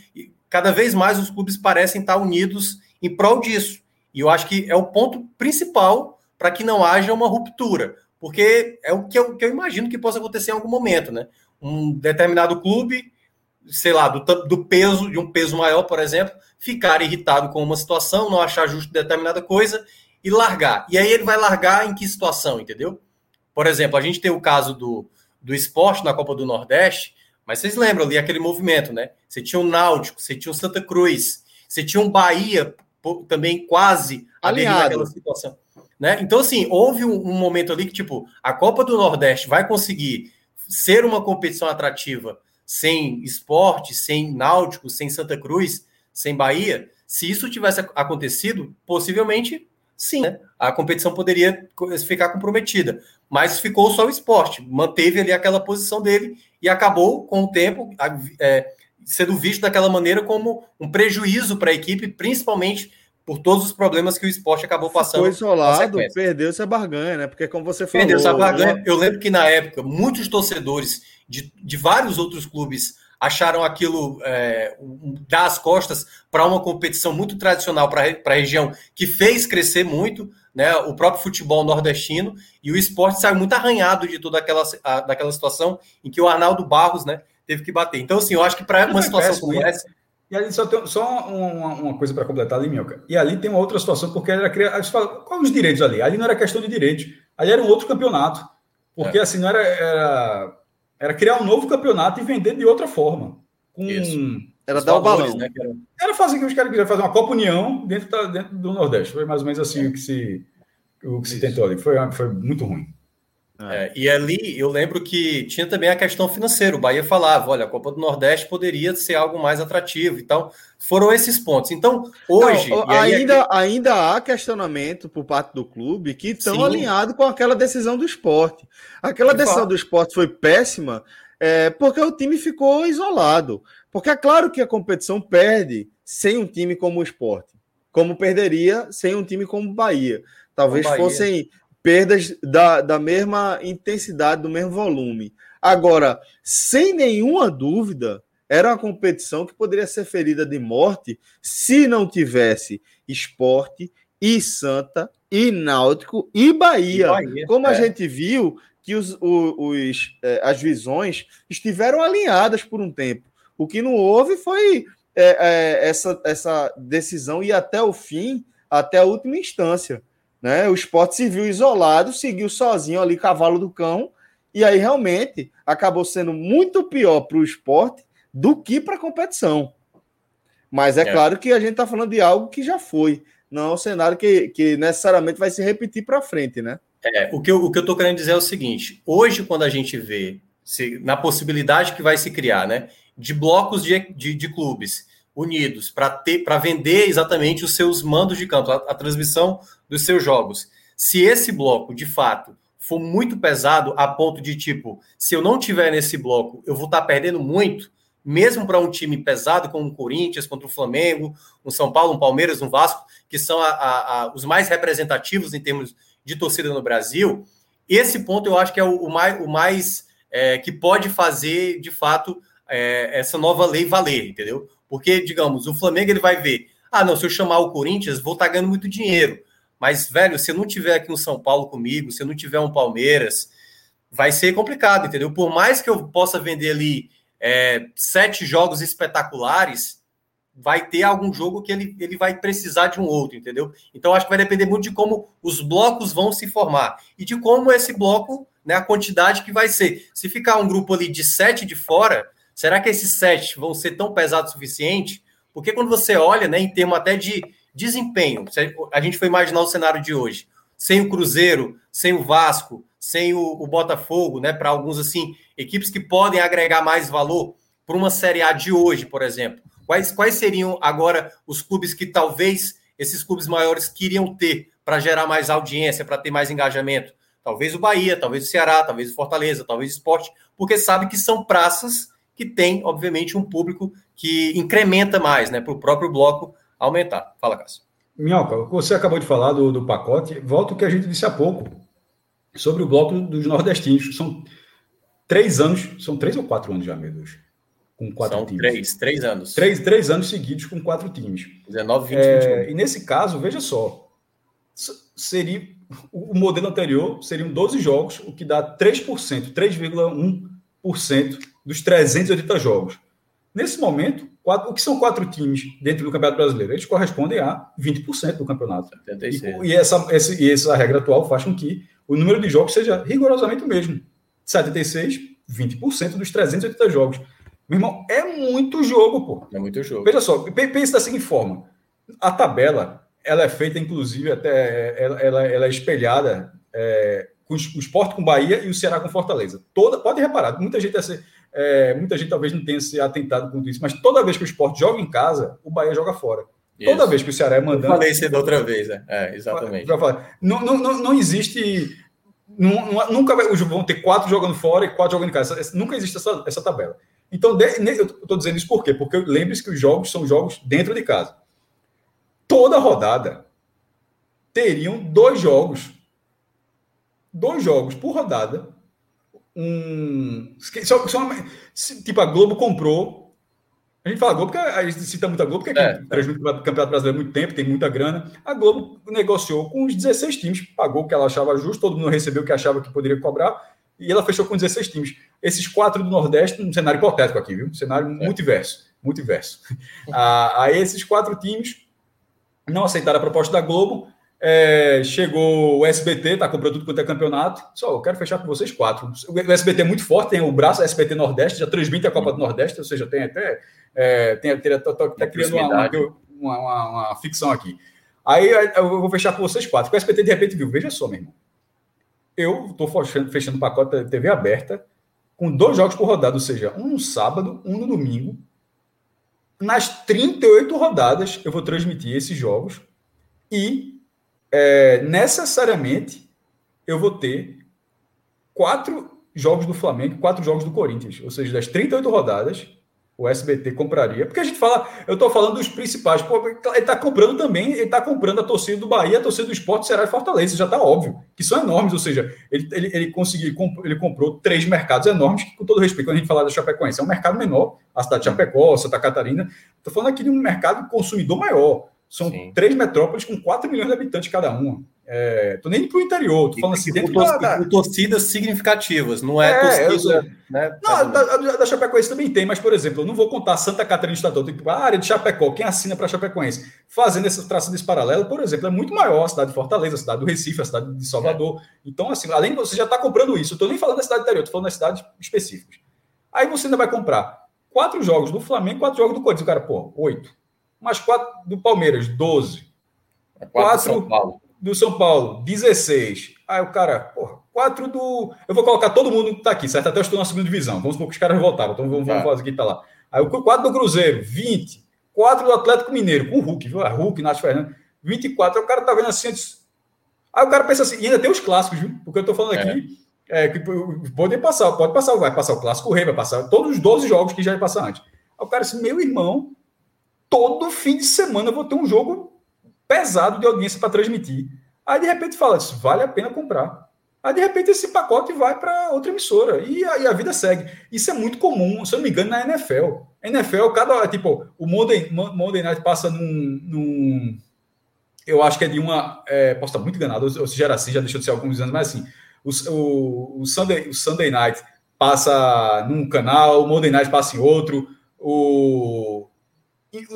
[SPEAKER 2] cada vez mais os clubes parecem estar unidos em prol disso. E eu acho que é o ponto principal para que não haja uma ruptura, porque é o que eu, que eu imagino que possa acontecer em algum momento, né? um determinado clube, sei lá, do, do peso, de um peso maior, por exemplo, ficar irritado com uma situação, não achar justo determinada coisa e largar. E aí ele vai largar em que situação, entendeu? Por exemplo, a gente tem o caso do, do esporte na Copa do Nordeste, mas vocês lembram ali aquele movimento, né? Você tinha o Náutico, você tinha o Santa Cruz, você tinha um Bahia também quase
[SPEAKER 1] alinhado naquela
[SPEAKER 2] situação. Né? Então, assim, houve um, um momento ali que, tipo, a Copa do Nordeste vai conseguir ser uma competição atrativa sem esporte, sem náutico, sem Santa Cruz, sem Bahia, se isso tivesse acontecido, possivelmente sim, né? a competição poderia ficar comprometida. Mas ficou só o esporte, manteve ali aquela posição dele e acabou com o tempo é, sendo visto daquela maneira como um prejuízo para a equipe, principalmente por todos os problemas que o esporte acabou passando.
[SPEAKER 1] Foi isolado, perdeu-se a barganha, né? Porque, como você falou.
[SPEAKER 2] Perdeu-se a barganha. Né? Eu lembro que na época, muitos torcedores de, de vários outros clubes acharam aquilo é, um, dar as costas para uma competição muito tradicional para a região, que fez crescer muito né, o próprio futebol nordestino, e o esporte saiu muito arranhado de toda aquela, a, daquela situação em que o Arnaldo Barros né, teve que bater. Então, assim, eu acho que para uma situação como essa.
[SPEAKER 3] E ali só tem só uma, uma coisa para completar ali, Minhoca. E ali tem uma outra situação, porque era criar. Quais os direitos ali? Ali não era questão de direito. Ali era um outro campeonato. Porque é. assim, não era, era. Era criar um novo campeonato e vender de outra forma. Com,
[SPEAKER 1] Isso. Era dar o balão. Né?
[SPEAKER 3] Era... era fazer o que os caras quiseram fazer uma Copa União dentro, da, dentro do Nordeste. Foi mais ou menos assim o que se, o que se tentou ali. Foi, foi muito ruim.
[SPEAKER 2] É. e ali eu lembro que tinha também a questão financeira. O Bahia falava: olha, a Copa do Nordeste poderia ser algo mais atrativo. Então, foram esses pontos. Então, hoje.
[SPEAKER 1] Não, ainda, ainda há questionamento por parte do clube que estão alinhados com aquela decisão do esporte. Aquela decisão do esporte foi péssima é, porque o time ficou isolado. Porque é claro que a competição perde sem um time como o esporte, como perderia sem um time como o Bahia. Talvez Bahia. fossem perdas da, da mesma intensidade, do mesmo volume. Agora, sem nenhuma dúvida, era uma competição que poderia ser ferida de morte se não tivesse esporte e Santa e Náutico e Bahia. E Bahia Como é. a gente viu que os, os, é, as visões estiveram alinhadas por um tempo. O que não houve foi é, é, essa, essa decisão ir até o fim, até a última instância. Né? O esporte se viu isolado, seguiu sozinho ali, cavalo do cão, e aí realmente acabou sendo muito pior para o esporte do que para a competição. Mas é, é, claro que a gente está falando de algo que já foi, não é um cenário que, que necessariamente vai se repetir para frente, né?
[SPEAKER 2] É, o que eu estou querendo dizer é o seguinte: hoje, quando a gente vê se, na possibilidade que vai se criar, né, de blocos de, de, de clubes unidos para ter para vender exatamente os seus mandos de campo, a, a transmissão dos seus jogos. Se esse bloco, de fato, for muito pesado a ponto de tipo, se eu não tiver nesse bloco, eu vou estar perdendo muito, mesmo para um time pesado como o Corinthians, contra o Flamengo, um São Paulo, um Palmeiras, um Vasco, que são a, a, a, os mais representativos em termos de torcida no Brasil, esse ponto eu acho que é o, o mais, o mais é, que pode fazer, de fato, é, essa nova lei valer, entendeu? Porque, digamos, o Flamengo ele vai ver, ah, não, se eu chamar o Corinthians, vou estar tá ganhando muito dinheiro. Mas, velho, se eu não tiver aqui um São Paulo comigo, se eu não tiver um Palmeiras, vai ser complicado, entendeu? Por mais que eu possa vender ali é, sete jogos espetaculares, vai ter algum jogo que ele, ele vai precisar de um outro, entendeu? Então, acho que vai depender muito de como os blocos vão se formar e de como esse bloco, né, a quantidade que vai ser. Se ficar um grupo ali de sete de fora, será que esses sete vão ser tão pesados o suficiente? Porque quando você olha, né, em termos até de Desempenho. A gente foi imaginar o cenário de hoje. Sem o Cruzeiro, sem o Vasco, sem o, o Botafogo, né? Para alguns, assim, equipes que podem agregar mais valor para uma Série A de hoje, por exemplo. Quais, quais seriam agora os clubes que talvez esses clubes maiores queriam ter para gerar mais audiência, para ter mais engajamento? Talvez o Bahia, talvez o Ceará, talvez o Fortaleza, talvez o Esporte, porque sabe que são praças que têm, obviamente, um público que incrementa mais, né, para o próprio bloco aumentar. Fala, Cássio.
[SPEAKER 3] Minhoca, você acabou de falar do, do pacote. Volta o que a gente disse há pouco sobre o bloco dos nordestinos. São três anos, são três ou quatro anos já, meu Deus.
[SPEAKER 2] Com quatro são times. Três, três anos.
[SPEAKER 3] Três, três anos seguidos com quatro times.
[SPEAKER 2] 19, 20,
[SPEAKER 3] é, 21. E nesse caso, veja só, seria o modelo anterior seriam 12 jogos, o que dá 3%, 3,1% dos 380 jogos. Nesse momento, quatro, o que são quatro times dentro do Campeonato Brasileiro? Eles correspondem a 20% do campeonato. E, e, essa, esse, e essa regra atual faz com que o número de jogos seja rigorosamente o mesmo. 76, 20% dos 380 jogos. Meu irmão, é muito jogo, pô.
[SPEAKER 2] É muito jogo.
[SPEAKER 3] Veja só, pense da seguinte forma. A tabela, ela é feita, inclusive, até ela, ela, ela é espelhada é, com o esporte com Bahia e o Ceará com Fortaleza. Toda, pode reparar, muita gente é, muita gente talvez não tenha se atentado com isso, mas toda vez que o esporte joga em casa, o Bahia joga fora. Isso. Toda vez que o Ceará é mandando. Eu
[SPEAKER 2] falei isso da outra vez, né? É, exatamente.
[SPEAKER 3] Não, não, não, não existe. Não, nunca vai, vão ter quatro jogando fora e quatro jogando em casa. Essa, nunca existe essa, essa tabela. Então, de, eu estou dizendo isso por quê? Porque lembre-se que os jogos são jogos dentro de casa. Toda rodada teriam dois jogos. Dois jogos por rodada um. Só, só, tipo, a Globo comprou. A gente fala Globo porque a gente cita muita Globo, porque é, transmite o Campeonato Brasileiro há muito tempo, tem muita grana. A Globo negociou com os 16 times, pagou o que ela achava justo, todo mundo recebeu o que achava que poderia cobrar, e ela fechou com 16 times. Esses quatro do Nordeste, um cenário hipotético aqui, viu? Um cenário é. multiverso. Multiverso. a, a esses quatro times não aceitaram a proposta da Globo é, chegou o SBT, tá comprando tudo quanto é campeonato. Só, eu quero fechar com vocês quatro. O SBT é muito forte, tem o braço SBT Nordeste, já transmite a Copa do Nordeste, ou seja, tem até. É, tem, tem, tá, tá, tá criando uma, uma, uma, uma, ficção aqui. Aí eu vou fechar com vocês quatro. O SBT de repente viu, veja só, meu irmão. Eu estou fechando, fechando pacote da TV aberta com dois jogos por rodada, ou seja, um no sábado, um no domingo. Nas 38 rodadas, eu vou transmitir esses jogos e é, necessariamente eu vou ter quatro jogos do Flamengo quatro jogos do Corinthians. Ou seja, das 38 rodadas, o SBT compraria. Porque a gente fala, eu estou falando dos principais. Pô, ele está comprando também, ele está comprando a torcida do Bahia, a torcida do Esporte, Ceará e Fortaleza. Já está óbvio, que são enormes. Ou seja, ele, ele, ele conseguiu, ele comprou três mercados enormes, com todo respeito, quando a gente fala da Chapecoense, é um mercado menor, a cidade de Chapecó, Santa Catarina. Estou falando aqui de um mercado consumidor maior. São Sim. três metrópoles com 4 milhões de habitantes cada uma. É, tô nem para o interior, tô falando assim, dentro
[SPEAKER 2] com, da, da... torcidas significativas, não é, é torcida.
[SPEAKER 3] Né, não, a, da, da Chapecoense também tem, mas, por exemplo, eu não vou contar Santa Catarina Estadual, tipo, a área de Chapecó, quem assina para Chapecoense, fazendo essa traça desse paralelo, por exemplo, é muito maior a cidade de Fortaleza, a cidade do Recife, a cidade de Salvador. É. Então, assim, além de você já está comprando isso, eu estou nem falando da cidade interior, estou falando das cidades específicas. Aí você ainda vai comprar quatro jogos do Flamengo, quatro jogos do Corinthians. O cara, pô, oito mais quatro do Palmeiras, 12. É quatro, quatro do São Paulo, 16. Aí o cara, porra, quatro do. Eu vou colocar todo mundo que tá aqui, certo? Até eu estou na segunda divisão. Vamos supor que os caras voltaram. Então vamos, vamos tá. fazer aqui, tá lá. Aí o quatro do Cruzeiro, 20. Quatro do Atlético Mineiro, com o Hulk, viu? A Hulk, Nath Fernandes, 24. Aí o cara tá vendo assim, disse, Aí o cara pensa assim, e ainda tem os clássicos, viu? Porque eu tô falando aqui, é. é que pode passar, pode passar, vai passar o clássico o rei, vai passar todos os 12 jogos que já ia passar antes. Aí o cara assim, meu irmão, todo fim de semana eu vou ter um jogo pesado de audiência para transmitir. Aí de repente fala, vale a pena comprar. Aí, de repente, esse pacote vai para outra emissora e a, vida segue. Isso é muito comum, se eu não me engano, na NFL. NFL, cada tipo, o Monday, Monday Night passa num, num. eu acho que é de uma. É, posso estar muito enganado, ou se já era assim, já deixou de ser alguns anos, mas assim. O, o, o, Sunday, o Sunday Night passa num canal, o Monday Night passa em outro. O,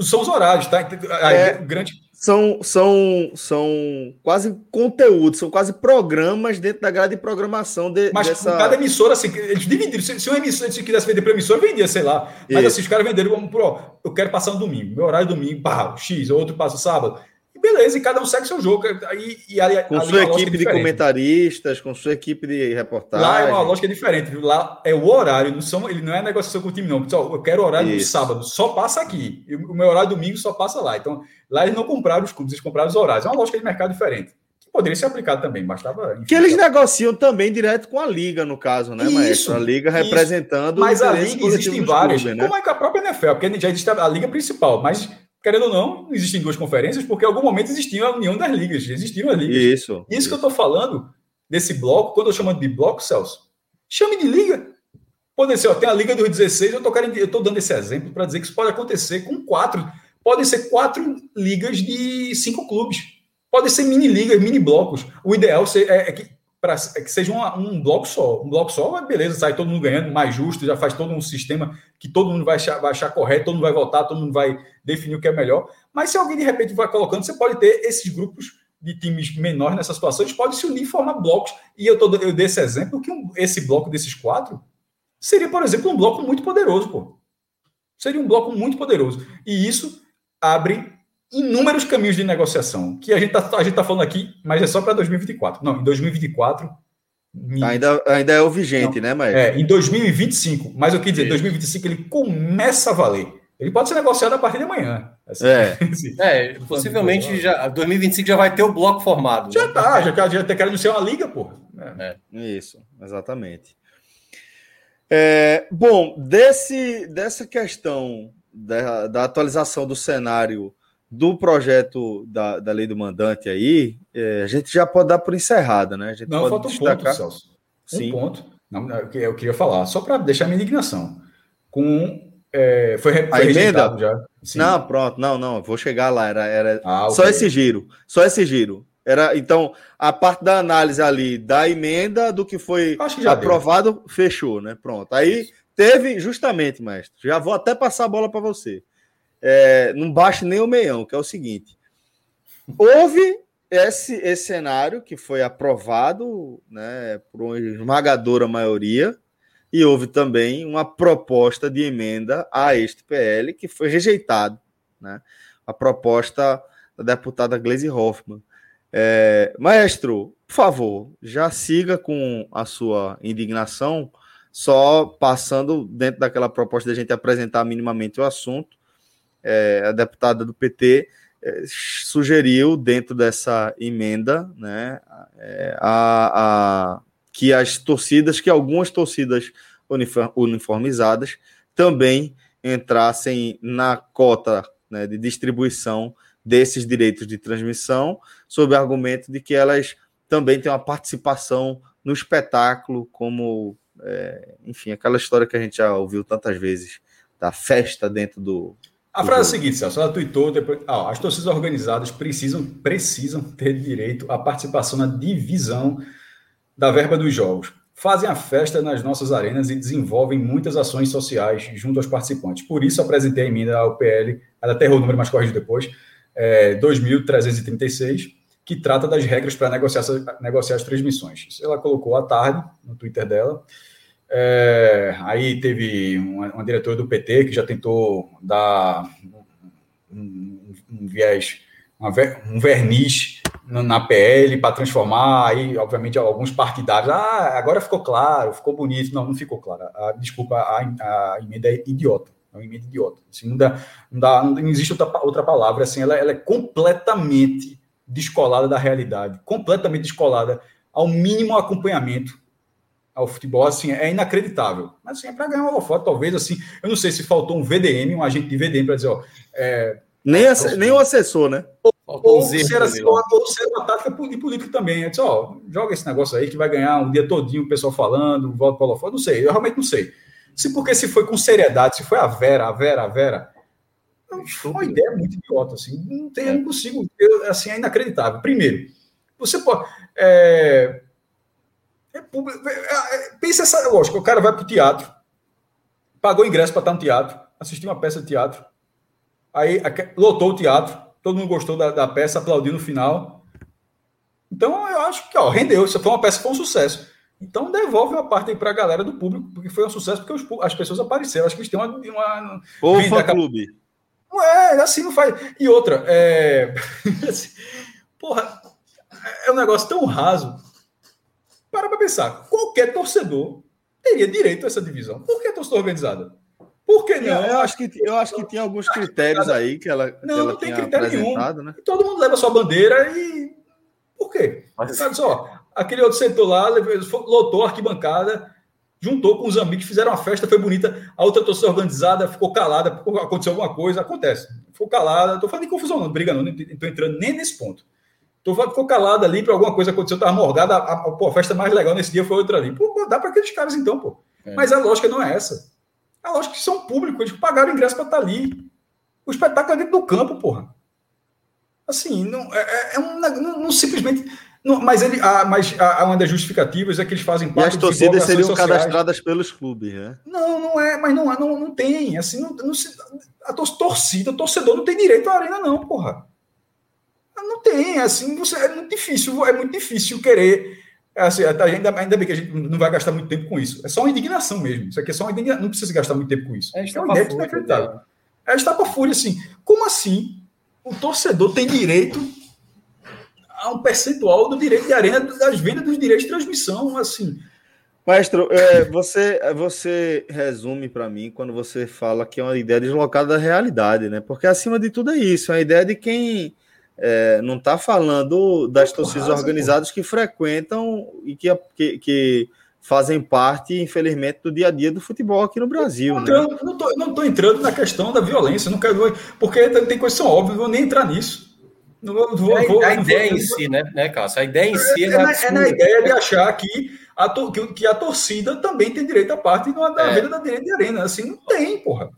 [SPEAKER 3] são os horários, tá?
[SPEAKER 1] É, grande são, são, são quase conteúdos, são quase programas dentro da grade de programação de,
[SPEAKER 3] Mas dessa... cada emissora, assim, eles dividiram. Se, se uma emissora se quisesse vender para emissora, vendia, sei lá. Mas Isso. assim, os caras venderam como, pro, eu quero passar um domingo, meu horário é domingo, pá, X, outro passa sábado beleza, e cada um segue seu jogo. E,
[SPEAKER 1] e ali, com ali sua equipe de comentaristas, com sua equipe de reportagem.
[SPEAKER 3] Lá é uma lógica diferente, viu? Lá é o horário, não são, ele não é negociação com o time, não. Pessoal, eu quero horário Isso. sábado, só passa aqui. o meu horário domingo só passa lá. Então, lá eles não compraram os clubes, eles compraram os horários. É uma lógica de mercado diferente. Poderia ser aplicado também, bastava.
[SPEAKER 1] Enfim, que eles negociam também direto com a Liga, no caso, né, isso, Maestro? A Liga isso. representando.
[SPEAKER 3] Mas a Liga existem várias, clubes, né? como é que a própria NFL, porque já existe a Liga principal, mas querendo ou não, existem duas conferências, porque em algum momento existia a união das ligas, existiam as ligas.
[SPEAKER 1] Isso.
[SPEAKER 3] Isso, isso. que eu estou falando desse bloco, quando eu chamo de bloco, Celso, chame de liga. Pode ser, ó, tem a Liga dos 16, eu estou dando esse exemplo para dizer que isso pode acontecer com quatro. Podem ser quatro ligas de cinco clubes. Podem ser mini ligas, mini blocos. O ideal é, é que para é que seja um bloco só. Um bloco só, beleza, sai todo mundo ganhando, mais justo, já faz todo um sistema que todo mundo vai achar, vai achar correto, todo mundo vai votar, todo mundo vai definir o que é melhor. Mas se alguém de repente vai colocando, você pode ter esses grupos de times menores nessas situações, pode se unir e formar blocos. E eu, tô, eu dei esse exemplo que um, esse bloco desses quatro seria, por exemplo, um bloco muito poderoso, pô. Seria um bloco muito poderoso. E isso abre inúmeros caminhos de negociação que a gente está a gente tá falando aqui, mas é só para 2024. Não, em 2024
[SPEAKER 1] ainda, ainda é o vigente, não, né,
[SPEAKER 3] Maestro? É, em 2025. Mas eu queria dizer, em 2025 ele começa a valer. Ele pode ser negociado a partir de amanhã.
[SPEAKER 2] Assim, é. é, possivelmente já 2025 já vai ter o bloco formado.
[SPEAKER 3] Já né? tá, já, já, já tá querendo ser uma liga, pô.
[SPEAKER 1] É. Isso, exatamente. É, bom, desse, dessa questão da, da atualização do cenário do projeto da, da lei do mandante aí, é, a gente já pode dar por encerrada, né? A gente
[SPEAKER 3] não,
[SPEAKER 1] pode
[SPEAKER 3] falta um destacar... ponto, Celso. Sim. Um ponto. Não, eu queria falar, só para deixar minha indignação. Com, é, foi, foi
[SPEAKER 1] a emenda? já. Sim. Não, pronto, não, não, vou chegar lá. Era, era ah, só esse giro, só esse giro. Era, então, a parte da análise ali da emenda do que foi que aprovado, deu. fechou, né? Pronto. Aí teve, justamente, mestre, já vou até passar a bola para você é, não baixe nem o meião, que é o seguinte: houve esse, esse cenário que foi aprovado né, por uma esmagadora maioria, e houve também uma proposta de emenda a este PL que foi rejeitado, né? A proposta da deputada Gleisi Hoffmann. É, maestro, por favor, já siga com a sua indignação, só passando dentro daquela proposta de a gente apresentar minimamente o assunto é, a deputada do PT é, sugeriu dentro dessa emenda, né, é, a, a, que as torcidas, que algumas torcidas uniformizadas também entrassem na cota né, de distribuição desses direitos de transmissão, sob o argumento de que elas também têm uma participação no espetáculo, como, é, enfim, aquela história que a gente já ouviu tantas vezes, da festa dentro do,
[SPEAKER 3] a frase é a seguinte, Celso, ela tweetou depois. Ah, as torcidas organizadas precisam, precisam ter direito à participação na divisão da verba dos jogos. Fazem a festa nas nossas arenas e desenvolvem muitas ações sociais junto aos participantes. Por isso, apresentei a emenda ao PL, ela até errou o número, mas corrigiu depois, é, 2.336, que trata das regras para negociar, negociar as transmissões. Ela colocou à tarde no Twitter dela. É, aí teve uma, uma, diretora do PT que já tentou dar um, um viés, ver, um verniz na PL para transformar, aí, obviamente, alguns partidários. Ah, agora ficou claro, ficou bonito. Não, não ficou claro. A, desculpa, a, a, emenda é idiota. É uma emenda idiota. Assim, não, dá, não, dá, não existe outra, outra palavra. Assim, ela, ela é completamente descolada da realidade, completamente descolada ao mínimo acompanhamento ao futebol, assim, é inacreditável. Mas assim, é para ganhar uma holofote, talvez, assim, eu não sei se faltou um VDM, um agente de VDM para dizer, ó... É,
[SPEAKER 1] nem, é, nem o assessor, né?
[SPEAKER 3] Ou, ou, se era, ou, ou se era uma tática de político também. Eu disse, ó, joga esse negócio aí que vai ganhar um dia todinho o pessoal falando, volta para o holofote, não sei, eu realmente não sei. Se porque se foi com seriedade, se foi a Vera, a Vera, a Vera, foi uma ideia muito idiota, assim, não, tem, eu não consigo, eu, assim, é inacreditável. Primeiro, você pode... É, é, é, é, pensa essa lógica: o cara vai para o teatro, pagou ingresso para estar no teatro, assistiu uma peça de teatro, aí lotou o teatro, todo mundo gostou da, da peça, aplaudiu no final. Então eu acho que ó, rendeu, isso foi uma peça foi um sucesso. Então devolve uma parte aí para a galera do público, porque foi um sucesso, porque os, as pessoas apareceram. Acho que eles têm uma. uma
[SPEAKER 1] Ou fã clube.
[SPEAKER 3] Não é, assim não faz. E outra, é. Assim, porra, é um negócio tão raso para para pensar, qualquer torcedor teria direito a essa divisão. Por que a torcida organizada? Por que não?
[SPEAKER 1] Eu acho que, eu acho que tem alguns critérios aí que ela,
[SPEAKER 3] não,
[SPEAKER 1] que ela
[SPEAKER 3] não tem critério nenhum. Né? Todo mundo leva sua bandeira e. Por quê? Mas... Sabe só, aquele outro setor lá lotou a arquibancada, juntou com os amigos, fizeram uma festa, foi bonita. A outra torcida organizada ficou calada, aconteceu alguma coisa, acontece. Ficou calada. Estou falando de confusão, não, briga não, não estou entrando nem nesse ponto. Tu ficou calado ali para alguma coisa acontecer, tava morgada, a, a, pô, a, festa mais legal nesse dia foi outra ali. Pô, dá para aqueles caras então, pô. É. Mas a lógica não é essa. A lógica é que são públicos, eles pagaram ingresso para estar tá ali. O espetáculo é dentro do campo, porra. Assim, não, é, é, é um, não, não simplesmente. Não, mas ele, ah, mas a, uma das justificativas é que eles fazem
[SPEAKER 1] parte. E as torcidas seriam sociais. cadastradas pelos clubes, né?
[SPEAKER 3] Não, não é, mas não, não, não tem. Assim, não, não se, a torcida, o torcedor não tem direito à arena, não, porra. Não tem, assim, você, é muito difícil, é muito difícil querer. Assim, ainda, ainda bem que a gente não vai gastar muito tempo com isso. É só uma indignação mesmo. Isso aqui é só uma indignação. Não precisa gastar muito tempo com isso. É, é uma ideia inacreditável. É estar para fúria, assim. Como assim o torcedor tem direito a um percentual do direito de arena das vendas dos direitos de transmissão, assim.
[SPEAKER 1] Maestro, é, você, você resume para mim quando você fala que é uma ideia deslocada da realidade, né? Porque acima de tudo é isso, é a ideia de quem é, não está falando das torcidas organizadas que frequentam e que, que, que, fazem parte, infelizmente, do dia a dia do futebol aqui no Brasil.
[SPEAKER 3] Não né? não estou entrando na questão da violência, não quero, porque tem coisas que são óbvias, vou nem entrar nisso.
[SPEAKER 2] Não vou, vou, a, vou, a ideia vou, em si, né, né, Cássio? A ideia em si
[SPEAKER 3] é, é, na, é na ideia de achar que a, que, que, a torcida também tem direito à parte da é. venda da direito de arena. Assim, não tem, porra.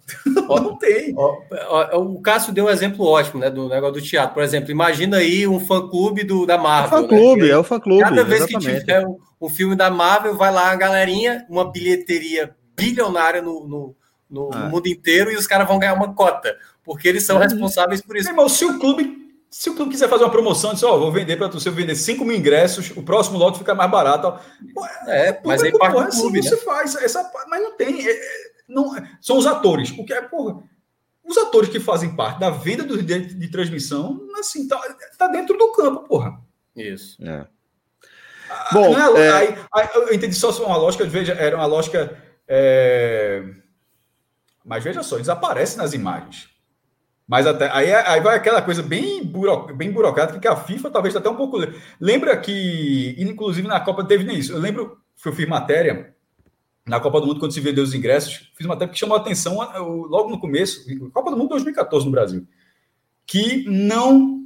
[SPEAKER 3] Ó, não tem. Ó,
[SPEAKER 2] ó, o Cássio deu um exemplo ótimo, né, do negócio do teatro. Por exemplo, imagina aí um fã-clube da Marvel.
[SPEAKER 1] É o fã-clube, né? é o fã-clube.
[SPEAKER 2] Cada vez exatamente. que tiver um, um, filme da Marvel, vai lá a galerinha, uma bilheteria bilionária no, no, no, ah. no mundo inteiro e os caras vão ganhar uma cota, porque eles são é. responsáveis por isso.
[SPEAKER 3] Irmão, se o clube se o clube quiser fazer uma promoção, diz, ó, oh, vou vender para você vender 5 mil ingressos, o próximo lote fica mais barato.
[SPEAKER 2] é, é mas aí parte do assim clube,
[SPEAKER 3] né? você faz essa, mas não tem, é, é não, são os atores. O que é, porra, os atores que fazem parte da venda do de transmissão, assim, tá, tá dentro do campo, porra.
[SPEAKER 2] Isso.
[SPEAKER 1] É.
[SPEAKER 3] Ah, Bom, é, é... Aí, aí, eu entendi só uma lógica, veja, era uma lógica. É... Mas veja só, desaparece nas imagens. Mas até aí, aí vai aquela coisa bem, buro, bem burocrática que a FIFA talvez até um pouco. Lembra que, inclusive na Copa teve nem isso. Eu lembro que eu fiz matéria na Copa do Mundo, quando se vendeu os ingressos, fiz uma matéria que chamou a atenção logo no começo, Copa do Mundo 2014 no Brasil, que não.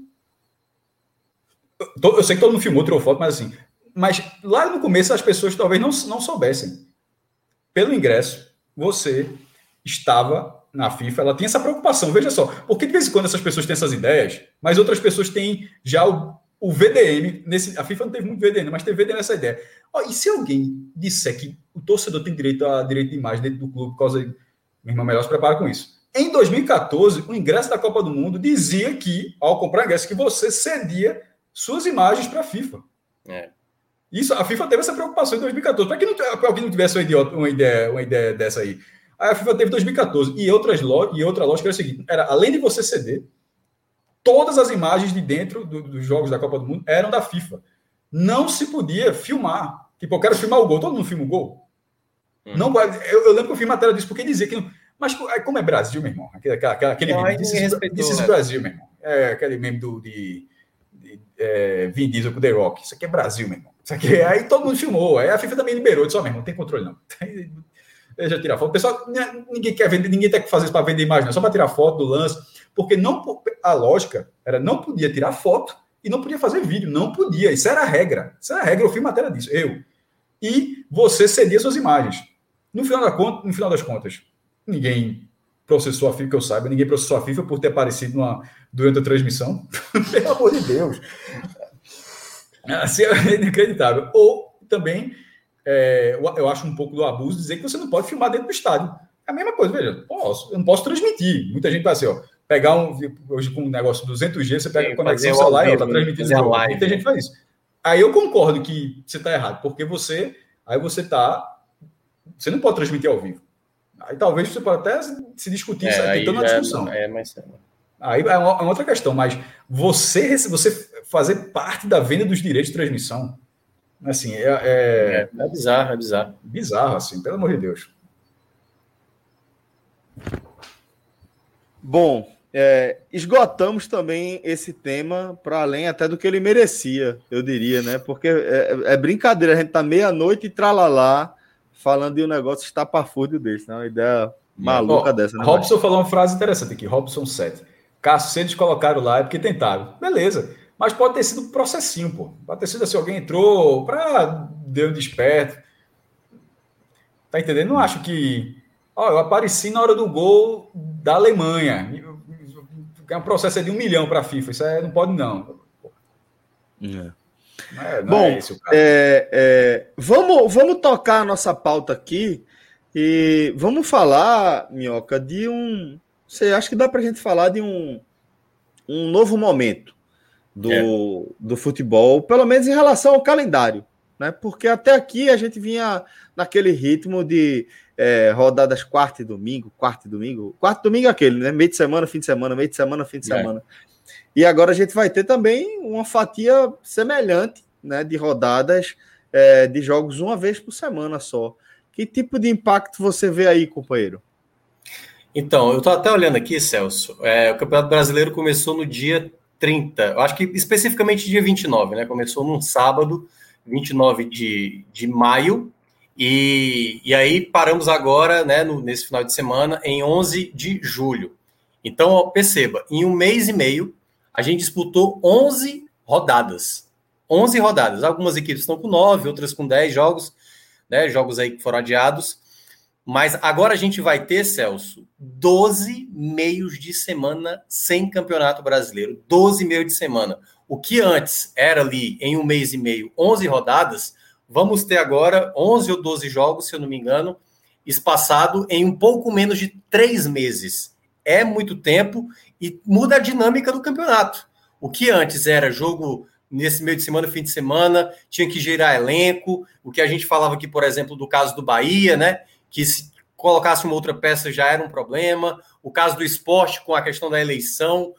[SPEAKER 3] Eu sei que todo mundo filmou, tirou foto, mas assim. Mas lá no começo as pessoas talvez não, não soubessem. Pelo ingresso, você estava na FIFA, ela tem essa preocupação. Veja só, porque de vez em quando essas pessoas têm essas ideias, mas outras pessoas têm já o, o VDM. Nesse, a FIFA não teve muito VDM, mas teve VDM nessa ideia. Ó, e se alguém disser que o torcedor tem direito a direito de imagem dentro do clube por causa de. Meu irmão, melhor se prepara com isso. Em 2014, o ingresso da Copa do Mundo dizia que, ao comprar ingresso, que você cedia suas imagens para a FIFA. É. Isso, a FIFA teve essa preocupação em 2014. Para que não, alguém não tivesse uma, idiota, uma, ideia, uma ideia dessa aí? A FIFA teve 2014. E, outras e outra lógica era o seguinte: era, além de você ceder, todas as imagens de dentro do, dos jogos da Copa do Mundo eram da FIFA. Não se podia filmar. Tipo, eu quero filmar o gol. Todo mundo filma o gol? Hum. Não, eu, eu, lembro que eu fiz matéria disso porque dizia que não. Mas como é Brasil, meu irmão? Aquele, aquele, aquele não, meme. This is Brasil, meu irmão. É aquele meme do, de, é, Vin Diesel com The Rock. Isso aqui é Brasil, meu irmão. Isso aqui, é, aí todo mundo filmou. Aí a FIFA também liberou. Disse, ó, oh, meu irmão, não tem controle não. Eu tirar foto. Pessoal, né, ninguém quer vender, ninguém tem que fazer isso para vender imagem, não. Só para tirar foto do lance. Porque não, a lógica era não podia tirar foto e não podia fazer vídeo. Não podia. Isso era a regra. Isso era a regra. Eu fiz matéria disso. Eu. E você cedia suas imagens. No final, da conta, no final das contas, ninguém processou a FIFA, que eu saiba, ninguém processou a FIFA por ter aparecido numa, durante a transmissão. Pelo amor de Deus. Assim é inacreditável. Ou também, é, eu acho um pouco do abuso dizer que você não pode filmar dentro do estádio. É a mesma coisa, veja, posso, eu não posso transmitir. Muita gente vai assim, ó, pegar um, hoje com um negócio 200G, você pega Sim, a conexão celular e está transmitindo. Live, Muita gente faz isso. Aí eu concordo que você está errado, porque você, aí você está, você não pode transmitir ao vivo. Aí talvez você pode até se discutir, é, tentando uma discussão. É, mas... Aí é uma, é uma, outra questão, mas você, você fazer parte da venda dos direitos de transmissão, assim, é,
[SPEAKER 2] é, é, é bizarro, é bizarro.
[SPEAKER 3] Bizarro, assim, pelo amor de Deus.
[SPEAKER 1] Bom, é, esgotamos também esse tema para além até do que ele merecia, eu diria, né? Porque é, é brincadeira, a gente tá meia-noite e tralalá falando de um negócio estapafúrdio desse, né? Uma ideia maluca dessa, né?
[SPEAKER 3] Robson falou uma frase interessante aqui, Robson 7. Cacetes colocaram lá é porque tentaram. Beleza. Mas pode ter sido um processinho, pô. Pode ter sido assim, alguém entrou para deu um desperto. Tá entendendo? Não acho que. Ó, eu apareci na hora do gol da Alemanha. É um processo de um milhão para a FIFA. Isso é, não pode, não.
[SPEAKER 1] É. Não é, não Bom, é é, é, vamos, vamos tocar a nossa pauta aqui e vamos falar, Minhoca, de um. Você acha que dá para a gente falar de um, um novo momento do, é. do futebol, pelo menos em relação ao calendário, né? Porque até aqui a gente vinha naquele ritmo de é, rodadas quarta e domingo, quarta e domingo, quarto e domingo é aquele, né? Meio de semana, fim de semana, meio de semana, fim de é. semana. E agora a gente vai ter também uma fatia semelhante, né? De rodadas é, de jogos uma vez por semana só. Que tipo de impacto você vê aí, companheiro?
[SPEAKER 2] Então, eu estou até olhando aqui, Celso. É, o Campeonato Brasileiro começou no dia 30, eu acho que especificamente dia 29, né? Começou num sábado, 29 de, de maio, e, e aí paramos agora, né, no, nesse final de semana, em 11 de julho. Então, ó, perceba, em um mês e meio, a gente disputou 11 rodadas. 11 rodadas. Algumas equipes estão com 9, outras com 10 jogos, né, jogos aí que foram adiados. Mas agora a gente vai ter, Celso, 12 meios de semana sem campeonato brasileiro. 12 meios de semana. O que antes era ali em um mês e meio, 11 rodadas, vamos ter agora 11 ou 12 jogos, se eu não me engano, espaçado em um pouco menos de três meses. É muito tempo e muda a dinâmica do campeonato. O que antes era jogo nesse meio de semana, fim de semana, tinha que gerar elenco, o que a gente falava aqui, por exemplo, do caso do Bahia, né? Que se colocasse uma outra peça já era um problema. O caso do esporte com a questão da eleição,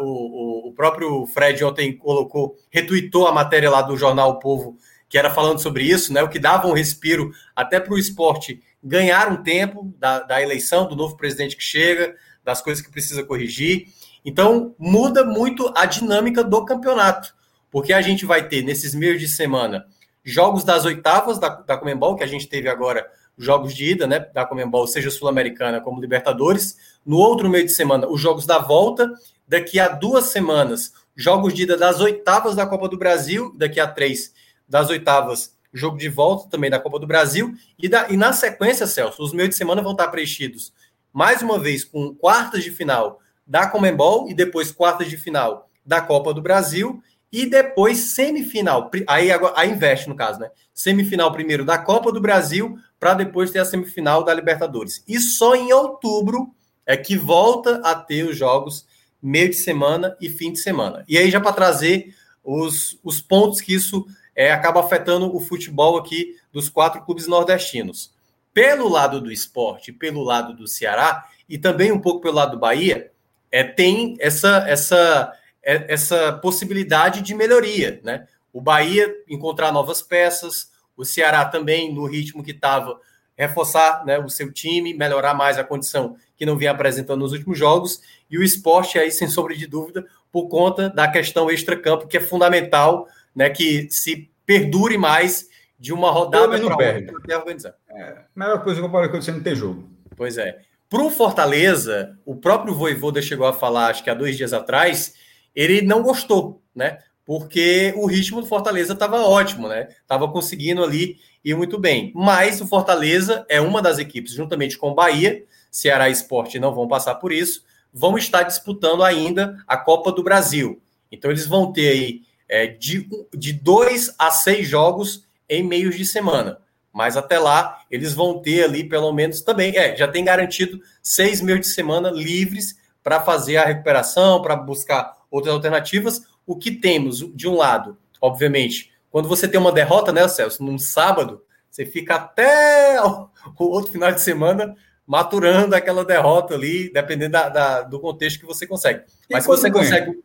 [SPEAKER 2] o, o, o próprio Fred ontem colocou, retuitou a matéria lá do jornal O Povo, que era falando sobre isso, né? O que dava um respiro até para o esporte ganhar um tempo da, da eleição, do novo presidente que chega, das coisas que precisa corrigir. Então, muda muito a dinâmica do campeonato, porque a gente vai ter nesses meios de semana jogos das oitavas da, da Comembol, que a gente teve agora jogos de ida, né, da Comembol, seja Sul-Americana como Libertadores. No outro meio de semana, os jogos da volta. Daqui a duas semanas, jogos de ida das oitavas da Copa do Brasil. Daqui a três, das oitavas, jogo de volta também da Copa do Brasil. E, da, e na sequência, Celso, os meios de semana vão estar preenchidos mais uma vez com quartas de final da Comembol e depois quartas de final da Copa do Brasil e depois semifinal. Aí, agora, investe no caso, né? Semifinal primeiro da Copa do Brasil para depois ter a semifinal da Libertadores. E só em outubro é que volta a ter os jogos meio de semana e fim de semana. E aí, já para trazer os, os pontos que isso é, acaba afetando o futebol aqui dos quatro clubes nordestinos. Pelo lado do esporte, pelo lado do Ceará e também um pouco pelo lado do Bahia, é, tem essa, essa, essa possibilidade de melhoria. Né? O Bahia encontrar novas peças, o Ceará também, no ritmo que estava, reforçar né, o seu time, melhorar mais a condição que não vinha apresentando nos últimos jogos, e o esporte aí, sem sombra de dúvida, por conta da questão extra-campo, que é fundamental, né, que se perdure mais de uma rodada
[SPEAKER 3] para outra organizar. É, melhor coisa que pode acontecer não ter jogo.
[SPEAKER 2] Pois é. Para o Fortaleza, o próprio Voivoda chegou a falar, acho que há dois dias atrás, ele não gostou, né? Porque o ritmo do Fortaleza estava ótimo, né? Estava conseguindo ali ir muito bem. Mas o Fortaleza é uma das equipes, juntamente com o Bahia, Ceará Esporte não vão passar por isso, vão estar disputando ainda a Copa do Brasil. Então eles vão ter aí é, de, de dois a seis jogos em meios de semana. Mas até lá, eles vão ter ali, pelo menos, também, é, já tem garantido seis meios de semana livres para fazer a recuperação, para buscar outras alternativas. O que temos, de um lado, obviamente, quando você tem uma derrota, né, Celso, num sábado, você fica até o outro final de semana maturando aquela derrota ali, dependendo da, da do contexto que você consegue. Mas se você ganha? consegue.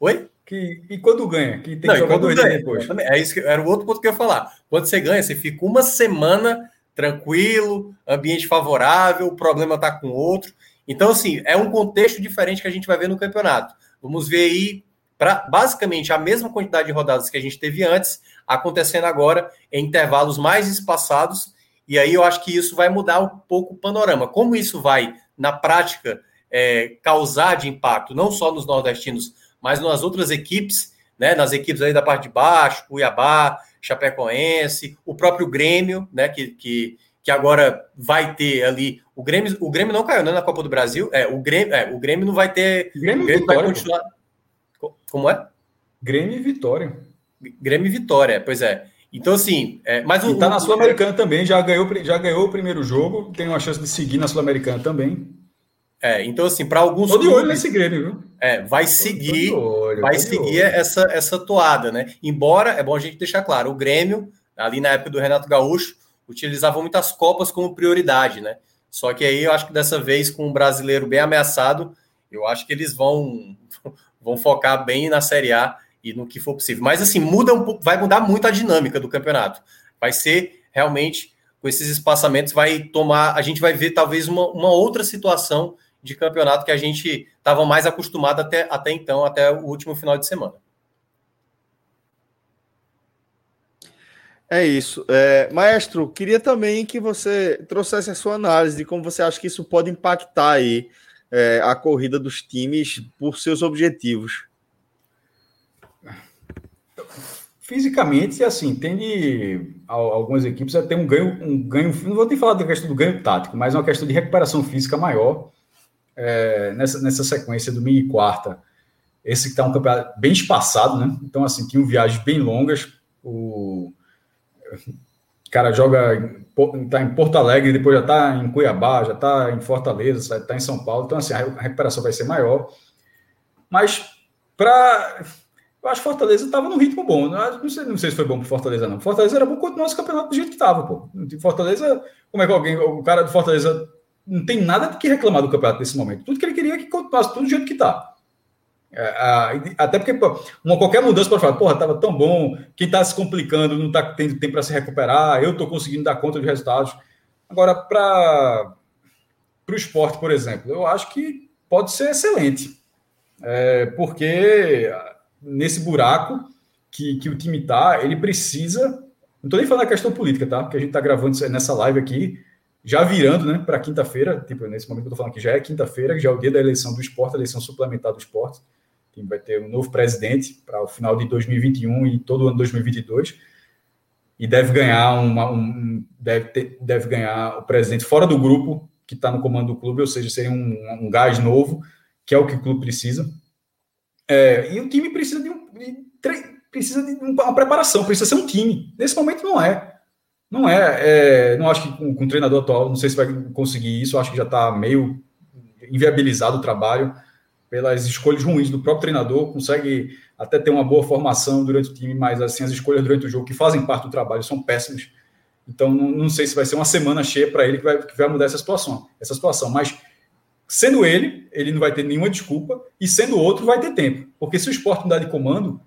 [SPEAKER 3] Oi? Que, e quando ganha? Que tem Não, que jogar dois
[SPEAKER 2] ganha, depois. É isso que era o outro ponto que eu ia falar. Quando você ganha, você fica uma semana tranquilo, ambiente favorável, o problema está com outro. Então, assim, é um contexto diferente que a gente vai ver no campeonato. Vamos ver aí, pra, basicamente, a mesma quantidade de rodadas que a gente teve antes, acontecendo agora em intervalos mais espaçados. E aí eu acho que isso vai mudar um pouco o panorama. Como isso vai, na prática, é, causar de impacto, não só nos nordestinos, mas nas outras equipes, né, nas equipes aí da parte de baixo, Cuiabá, Chapecoense, o próprio Grêmio, né, que, que, que agora vai ter ali. O Grêmio, o Grêmio não caiu né, na Copa do Brasil. É, o Grêmio, é, o Grêmio não vai ter.
[SPEAKER 3] Grêmio, o Grêmio Vitória,
[SPEAKER 2] vai continuar. Pô. Como é?
[SPEAKER 3] Grêmio e Vitória.
[SPEAKER 2] Grêmio e Vitória, pois é. Então, assim. É, mas
[SPEAKER 3] o, e tá na Sul-Americana também, já ganhou, já ganhou o primeiro jogo, tem uma chance de seguir na Sul-Americana também.
[SPEAKER 2] É, então, assim, para alguns.
[SPEAKER 3] Tô de olho nesse Grêmio, viu?
[SPEAKER 2] É, vai seguir, olho, vai seguir essa, essa toada, né? Embora, é bom a gente deixar claro, o Grêmio, ali na época do Renato Gaúcho, utilizava muitas Copas como prioridade, né? Só que aí eu acho que dessa vez, com o brasileiro bem ameaçado, eu acho que eles vão, vão focar bem na Série A e no que for possível. Mas assim, muda um vai mudar muito a dinâmica do campeonato. Vai ser realmente, com esses espaçamentos, vai tomar. A gente vai ver talvez uma, uma outra situação de campeonato que a gente estava mais acostumado até, até então, até o último final de semana.
[SPEAKER 1] É isso. É, maestro, queria também que você trouxesse a sua análise de como você acha que isso pode impactar aí é, a corrida dos times por seus objetivos.
[SPEAKER 3] Fisicamente, assim, tende algumas equipes a ter um ganho, um ganho, não vou nem falar da questão do ganho tático, mas uma questão de recuperação física maior é, nessa, nessa sequência do e quarta, esse que está um campeonato bem espaçado, né? Então, assim, tinham viagens bem longas. O cara joga está em Porto Alegre, depois já está em Cuiabá, já está em Fortaleza, está em São Paulo. Então, assim, a recuperação vai ser maior. Mas, para. Eu acho que Fortaleza estava num ritmo bom. Não sei, não sei se foi bom para Fortaleza, não. Fortaleza era bom continuar esse campeonato do jeito que estava, pô. Fortaleza, como é que alguém, o cara do Fortaleza não tem nada de que reclamar do campeonato nesse momento. Tudo que ele queria é que continuasse tudo do jeito que está. É, até porque uma qualquer mudança pode falar, porra, estava tão bom, quem está se complicando não está tendo tempo para se recuperar, eu estou conseguindo dar conta dos resultados. Agora, para o esporte, por exemplo, eu acho que pode ser excelente. É, porque nesse buraco que, que o time está, ele precisa. Não estou nem falando da questão política, tá? Porque a gente está gravando nessa live aqui já virando né, para quinta-feira, tipo, nesse momento que eu estou falando que já é quinta-feira, já é o dia da eleição do esporte, a eleição suplementar do esporte. Vai ter um novo presidente para o final de 2021 e todo o ano de 2022. E deve ganhar uma, um, deve, ter, deve ganhar o presidente fora do grupo que está no comando do clube, ou seja, seria um, um gás novo, que é o que o clube precisa. É, e o time precisa de, um, de, precisa de uma preparação, precisa ser um time. Nesse momento não é. Não é, é não acho que com, com, o treinador atual, não sei se vai conseguir isso, acho que já está meio inviabilizado o trabalho pelas escolhas ruins do próprio treinador, consegue até ter uma boa formação durante o time, mas assim as escolhas durante o jogo que fazem parte do trabalho são péssimas. Então não, não sei se vai ser uma semana cheia para ele que vai, que vai mudar essa situação, essa situação, mas sendo ele, ele não vai ter nenhuma desculpa, e sendo outro, vai ter tempo. Porque se o esporte mudar de comando,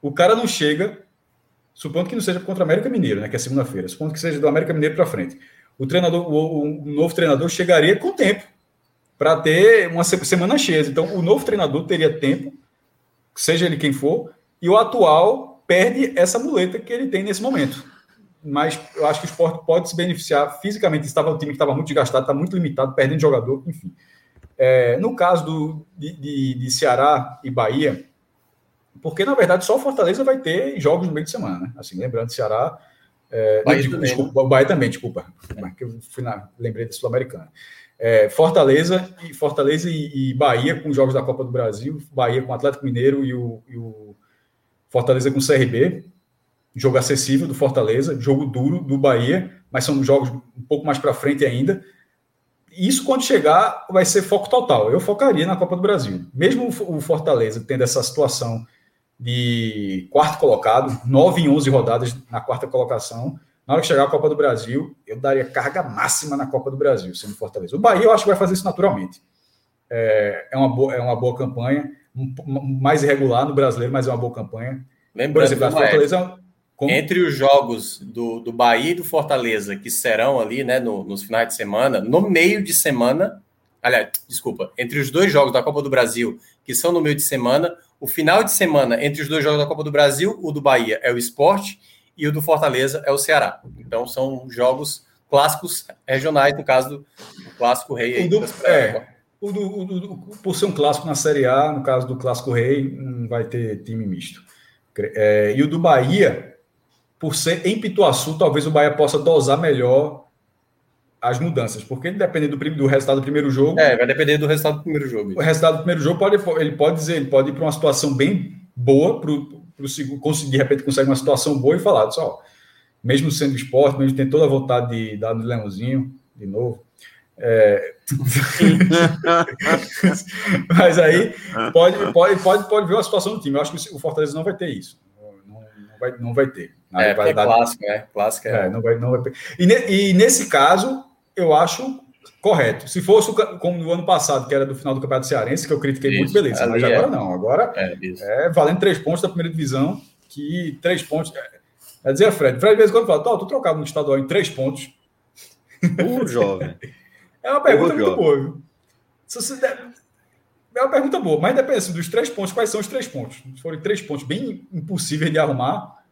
[SPEAKER 3] o cara não chega Supondo que não seja contra o América Mineiro, né, que é segunda-feira. Supondo que seja do América Mineiro para frente. o treinador, o, o novo treinador chegaria com tempo para ter uma semana cheia. Então, o novo treinador teria tempo, seja ele quem for, e o atual perde essa muleta que ele tem nesse momento. Mas eu acho que o esporte pode se beneficiar fisicamente. Estava um time que estava muito desgastado, está muito limitado, perdendo jogador, enfim. É, no caso do, de, de, de, Ceará e Bahia, porque na verdade só o Fortaleza vai ter jogos no meio de semana, né? Assim, lembrando, Ceará. É, Bahia não, desculpa, Bahia também, desculpa. É. Eu fui na, lembrei da Sul-Americana. É, Fortaleza e Fortaleza e, e, Bahia com jogos da Copa do Brasil, Bahia com Atlético Mineiro e o, e o Fortaleza com o CRB, jogo acessível do Fortaleza, jogo duro do Bahia, mas são jogos um pouco mais para frente ainda. Isso quando chegar vai ser foco total. Eu focaria na Copa do Brasil, mesmo o Fortaleza tendo essa situação de quarto colocado, 9 em 11 rodadas na quarta colocação na hora que chegar a Copa do Brasil, eu daria carga máxima na Copa do Brasil, sendo Fortaleza. O Bahia, eu acho que vai fazer isso naturalmente. É, é, uma, boa, é uma boa campanha, mais irregular no brasileiro, mas é uma boa campanha.
[SPEAKER 2] Lembrando, Por exemplo, Fortaleza. Como... Entre os jogos do, do Bahia e do Fortaleza, que serão ali né, no, nos finais de semana, no meio de semana, aliás, desculpa, entre os dois jogos da Copa do Brasil, que são no meio de semana, o final de semana entre os dois jogos da Copa do Brasil, o do Bahia é o esporte e o do Fortaleza é o Ceará. Então são jogos clássicos regionais, no caso do, clássico rei.
[SPEAKER 3] O do, é, o do, o do, por ser um clássico na Série A, no caso do clássico rei, não vai ter time misto. É, e o do Bahia, por ser em Pituaçu, talvez o Bahia possa dosar melhor as mudanças, porque dependendo do, do resultado do primeiro jogo.
[SPEAKER 2] É, vai depender do resultado do primeiro jogo.
[SPEAKER 3] O resultado do primeiro jogo pode, ele pode dizer, ele pode ir para uma situação bem boa para conseguir, de repente, consegue uma situação boa e falar, só, mesmo sendo esporte, mesmo tendo toda a vontade de dar no Leãozinho, de novo. É... Mas aí pode, pode, pode, pode ver a situação do time. Eu acho que o Fortaleza não vai ter isso. Não, não, vai, não vai ter.
[SPEAKER 2] É,
[SPEAKER 3] vai
[SPEAKER 2] é clássico, né? Clássico é.
[SPEAKER 3] é. não vai, não vai... E, ne, e nesse caso, eu acho correto. Se fosse como no ano passado, que era do final do Campeonato Cearense, que eu critiquei isso, muito, beleza. Mas agora é. não. Agora é, é, valendo três pontos da primeira divisão, que três pontos. É, é dizer, Fred, Fred, de vez em quando fala, tô trocado no estadual em três pontos.
[SPEAKER 1] O jovem.
[SPEAKER 3] É uma pergunta muito boa, viu? Se você der... É uma pergunta boa, mas depende assim, dos três pontos, quais são os três pontos? Se forem três pontos bem impossíveis de arrumar.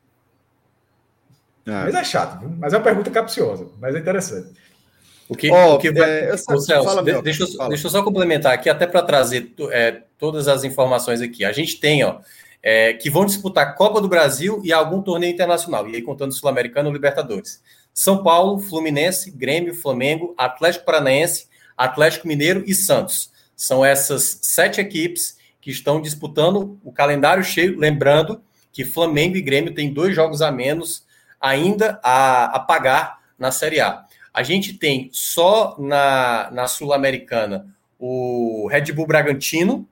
[SPEAKER 3] É. Mas é chato, viu? Mas é uma pergunta capciosa, mas é interessante.
[SPEAKER 2] O que, oh, o que vai... é, eu Celso, fala, de, deixa, eu, deixa eu só complementar aqui, até para trazer é, todas as informações aqui. A gente tem, ó, é, que vão disputar Copa do Brasil e algum torneio internacional, e aí contando Sul-Americano ou Libertadores. São Paulo, Fluminense, Grêmio, Flamengo, Atlético Paranaense, Atlético Mineiro e Santos. São essas sete equipes que estão disputando o calendário cheio, lembrando que Flamengo e Grêmio têm dois jogos a menos ainda a, a pagar na Série A. A gente tem só na, na Sul-Americana o Red Bull Bragantino,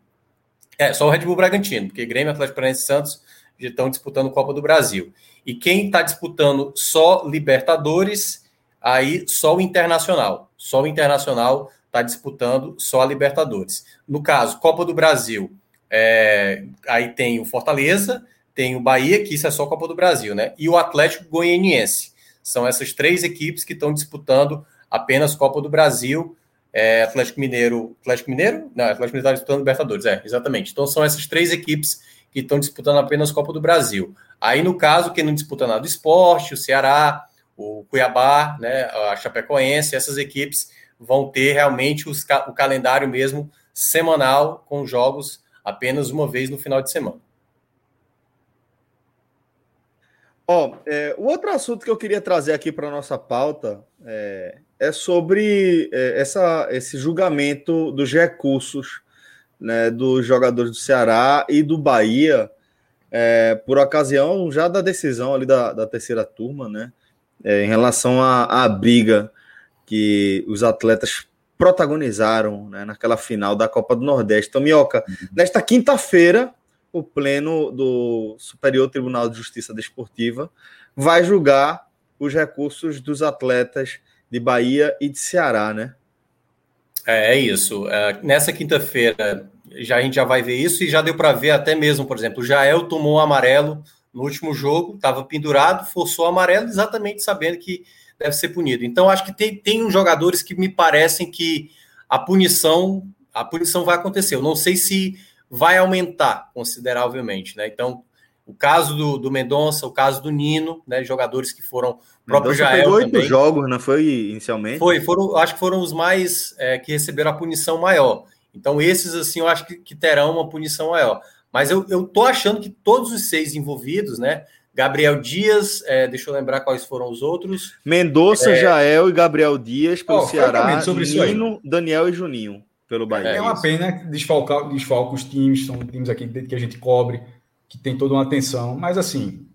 [SPEAKER 2] é, só o Red Bull Bragantino, porque Grêmio, Atlético Paranaense e Santos já estão disputando Copa do Brasil. E quem está disputando só Libertadores, aí só o Internacional. Só o Internacional está disputando só a Libertadores. No caso, Copa do Brasil, é, aí tem o Fortaleza, tem o Bahia, que isso é só Copa do Brasil, né? E o Atlético Goianiense. São essas três equipes que estão disputando apenas Copa do Brasil. É, Atlético Mineiro. Atlético Mineiro? Não, Atlético Mineiro está disputando Libertadores, é, exatamente. Então são essas três equipes que estão disputando apenas Copa do Brasil. Aí, no caso, quem não disputa nada do esporte, o Ceará, o Cuiabá, né, a Chapecoense, essas equipes vão ter realmente os, o calendário mesmo semanal, com jogos apenas uma vez no final de semana.
[SPEAKER 1] Ó, é, o outro assunto que eu queria trazer aqui para nossa pauta é, é sobre é, essa, esse julgamento dos recursos né, dos jogadores do Ceará e do Bahia é, por ocasião já da decisão ali da, da terceira turma, né, é, em relação à, à briga que os atletas protagonizaram né, naquela final da Copa do Nordeste. Então, Minhoca, uhum. nesta quinta-feira, o Pleno do Superior Tribunal de Justiça Desportiva vai julgar os recursos dos atletas de Bahia e de Ceará, né?
[SPEAKER 2] É, é isso. É, nessa quinta-feira já a gente já vai ver isso e já deu para ver até mesmo, por exemplo, o Jael tomou o amarelo no último jogo, estava pendurado, forçou o amarelo, exatamente sabendo que deve ser punido. Então, acho que tem, tem uns jogadores que me parecem que a punição, a punição vai acontecer. Eu não sei se vai aumentar consideravelmente, né? Então, o caso do, do Mendonça, o caso do Nino, né? Jogadores que foram. O
[SPEAKER 1] próprio Mendonça Jael oito também. jogos, não foi inicialmente?
[SPEAKER 2] Foi, foram, acho que foram os mais é, que receberam a punição maior. Então, esses, assim, eu acho que, que terão uma punição maior. Mas eu, eu tô achando que todos os seis envolvidos, né? Gabriel Dias, é, deixa eu lembrar quais foram os outros.
[SPEAKER 1] Mendonça, é... Jael e Gabriel Dias pelo oh, Ceará, sobre Nino, Daniel e Juninho pelo Bahia.
[SPEAKER 3] É uma pena desfalcar, desfalcar os times, são times aqui que a gente cobre, que tem toda uma atenção, mas assim,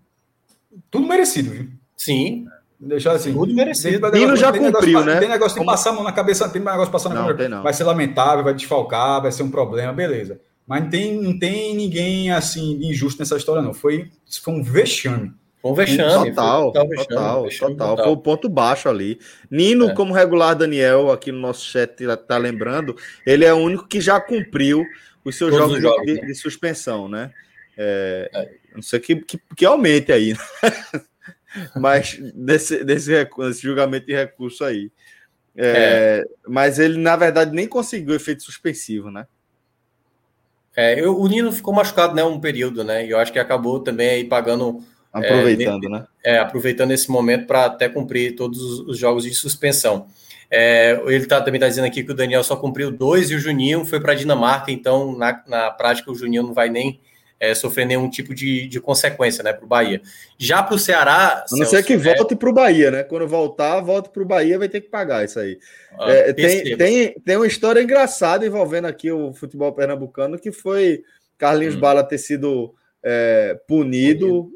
[SPEAKER 3] tudo merecido, viu?
[SPEAKER 2] Sim.
[SPEAKER 3] Deixar assim.
[SPEAKER 2] Tudo merecido.
[SPEAKER 1] Nino já cumpriu,
[SPEAKER 3] negócio,
[SPEAKER 1] né?
[SPEAKER 3] Tem negócio de Como... passar a mão na cabeça, tem negócio passando na cabeça. Vai ser lamentável, vai desfalcar, vai ser um problema, beleza. Mas não tem, não tem ninguém assim injusto nessa história, não. Foi, foi um vexame.
[SPEAKER 2] Um vexame.
[SPEAKER 1] Total, total, vexame, total, vexame, total. Foi o ponto baixo ali. Nino, é. como regular Daniel, aqui no nosso chat tá lembrando, ele é o único que já cumpriu os seus jogos, os jogos de, né? de, suspensão, né? É, é. Não sei que, que, que aumente aí. Né? Mas desse, desse, desse julgamento de recurso aí. É, é. Mas ele, na verdade, nem conseguiu efeito suspensivo, né?
[SPEAKER 2] É, eu, o Nino ficou machucado, né, um período, né? E eu acho que acabou também aí pagando.
[SPEAKER 1] É, aproveitando,
[SPEAKER 2] é,
[SPEAKER 1] né?
[SPEAKER 2] É, aproveitando esse momento para até cumprir todos os jogos de suspensão. É, ele tá, também está dizendo aqui que o Daniel só cumpriu dois e o Juninho foi para a Dinamarca, então na, na prática o Juninho não vai nem é, sofrer nenhum tipo de, de consequência né, para o Bahia. Já para o Ceará.
[SPEAKER 1] A não ser que é... volte para o Bahia, né? Quando voltar, volte para o Bahia, vai ter que pagar isso aí. Ah, é, tem, tem, tem uma história engraçada envolvendo aqui o futebol pernambucano, que foi Carlinhos hum. Bala ter sido é, punido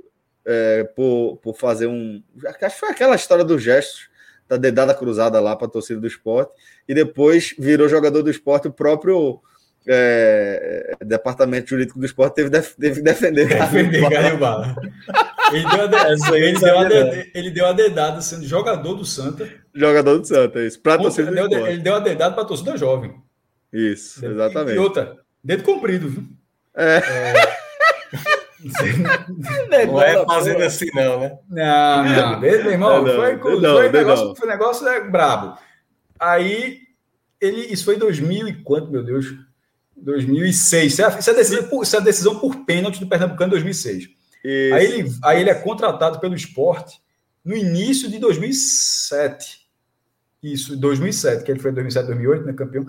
[SPEAKER 1] é, por, por fazer um. Acho que foi aquela história dos gestos da dedada cruzada lá para a torcida do esporte, e depois virou jogador do esporte o próprio é, departamento jurídico do esporte teve, def, teve defender. Defender
[SPEAKER 3] Bala. Ele deu, a, ele, deu a, ele deu a dedada sendo jogador do Santa.
[SPEAKER 1] Jogador do Santa, isso. Pra torcida
[SPEAKER 3] ele, deu, ele deu a dedada para a torcida jovem.
[SPEAKER 1] Isso, exatamente.
[SPEAKER 3] E outra, dedo comprido, viu?
[SPEAKER 1] É. é...
[SPEAKER 2] não é fazendo assim, não, né?
[SPEAKER 3] Não, não. Dedo, meu irmão, não, foi, foi, não, foi, negócio, foi negócio né, brabo. Aí, ele, isso foi em 2000 e quanto, meu Deus? 2006. Isso é, isso é, decisão, por, isso é decisão por pênalti do Pernambucano em 2006. Aí ele, aí ele é contratado pelo esporte no início de 2007. Isso, 2007, que ele foi em 2007, 2008, né, campeão.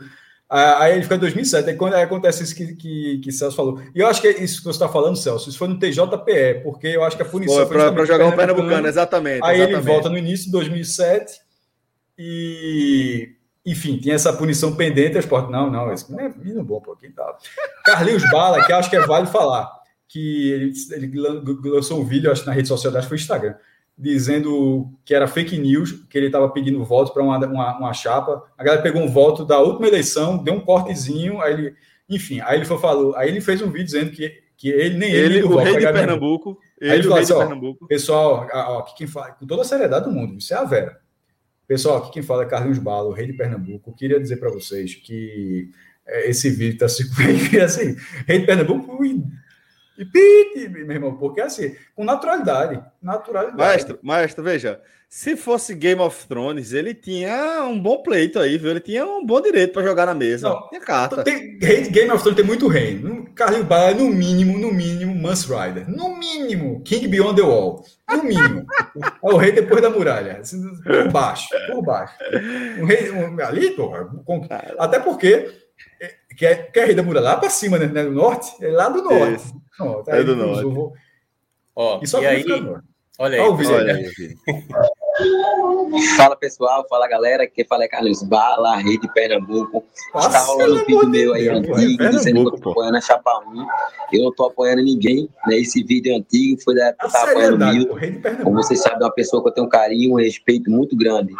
[SPEAKER 3] Aí ele fica em 2007, aí, quando, aí acontece isso que, que, que Celso falou. E eu acho que é isso que você está falando, Celso, isso foi no TJPE, porque eu acho que a punição
[SPEAKER 1] foi para jogar o Pernambucano, exatamente.
[SPEAKER 3] Aí
[SPEAKER 1] exatamente.
[SPEAKER 3] ele volta no início de 2007 e enfim, tinha essa punição pendente, o esporte, não, não, esse não é menino bom, pô, aqui tá. Carlinhos Bala, que acho que é válido falar, que ele, ele lançou um vídeo, acho que na rede social, acho que foi Instagram, dizendo que era fake news, que ele estava pedindo voto para uma, uma, uma, chapa. A galera pegou um voto da última eleição, deu um cortezinho, aí ele, enfim, aí ele foi, falou, aí ele fez um vídeo dizendo que, que ele nem ele,
[SPEAKER 1] ele o voto, rei de Pernambuco,
[SPEAKER 3] ele, aí ele falou assim, Pernambuco. pessoal, ó, quem fala, com toda a seriedade do mundo, isso é a Vera. Pessoal, aqui quem fala é Carlinhos Bala, o rei de Pernambuco. Queria dizer para vocês que é, esse vídeo está se assim, rei de Pernambuco e, e, meu irmão, porque assim, com naturalidade, naturalidade.
[SPEAKER 1] Maestro, maestro, veja, se fosse Game of Thrones, ele tinha um bom pleito aí, viu? Ele tinha um bom direito para jogar na mesa. Não, tinha carta.
[SPEAKER 3] Tem, Game of Thrones tem muito rei. Carlinhos Bala, no mínimo, no mínimo, Mans Rider. No mínimo, King Beyond the Wall. No mínimo. é o rei depois da muralha. Assim, por baixo, por baixo. Um rei, um, ali, porra, até porque é, que é, que é rei da muralha lá para cima, né? No norte? É lá do norte.
[SPEAKER 1] Não, tá é do norte. Vou...
[SPEAKER 2] Ó, e, e aí,
[SPEAKER 3] olha aí, olha aí.
[SPEAKER 4] Fala pessoal, fala galera, quem fala é Carlos Bala, rei de Pernambuco. Nossa, Está rolando um vídeo meu aí antigo, é dizendo que eu tô apoiando a Chapa 1. Eu não tô apoiando ninguém, né? Esse vídeo antigo foi da época que eu tava apoiando o Milton. Como vocês sabem, é uma pessoa que eu tenho um carinho, um respeito muito grande.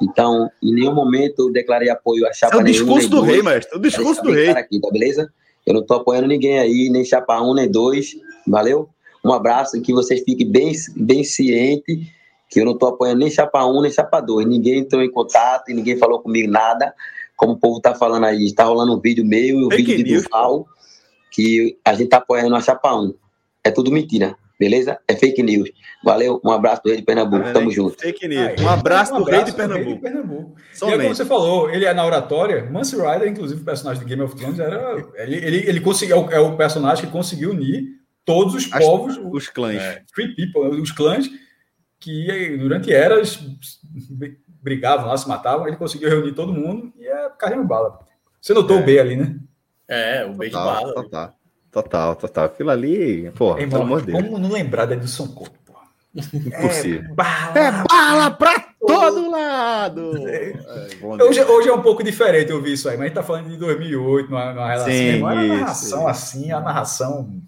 [SPEAKER 4] Então, em nenhum momento eu declarei apoio a Chapa
[SPEAKER 1] É o discurso do rei, mestre. O discurso do rei.
[SPEAKER 4] Aqui, tá beleza? Eu não tô apoiando ninguém aí, nem Chapa 1, nem 2. Valeu? Um abraço, que vocês fiquem bem, bem cientes que eu não estou apoiando nem chapa 1, nem chapa 2. Ninguém entrou em contato e ninguém falou comigo nada. Como o povo está falando aí, está rolando um vídeo meu e um vídeo de Duval, que a gente está apoiando a chapa 1. É tudo mentira. Beleza? É fake news. Valeu, um abraço do Rei de Pernambuco. Tá Tamo junto.
[SPEAKER 1] Fake news. Um abraço, um abraço do Rei de Pernambuco. Rei de Pernambuco.
[SPEAKER 3] E é como você falou, ele é na oratória. Mance Rider, inclusive o personagem de Game of Thrones, era, ele, ele, ele conseguiu, é o personagem que conseguiu unir todos os As, povos,
[SPEAKER 1] os clãs,
[SPEAKER 3] é, free people, os clãs que durante eras brigavam lá, se matavam. Ele conseguiu reunir todo mundo e é carrinho bala. Você notou é. o B ali, né?
[SPEAKER 2] É, o B de bala.
[SPEAKER 1] Total. Total, total. Aquilo ali, pô, pelo amor de
[SPEAKER 3] Deus. Como não lembrar da Edson Couto?
[SPEAKER 1] Impossível. É bala, é bala pra todo lado! É,
[SPEAKER 3] hoje, hoje é um pouco diferente eu vi isso aí, mas a gente tá falando de 2008, numa, numa relação. Sim, uma narração assim, a narração.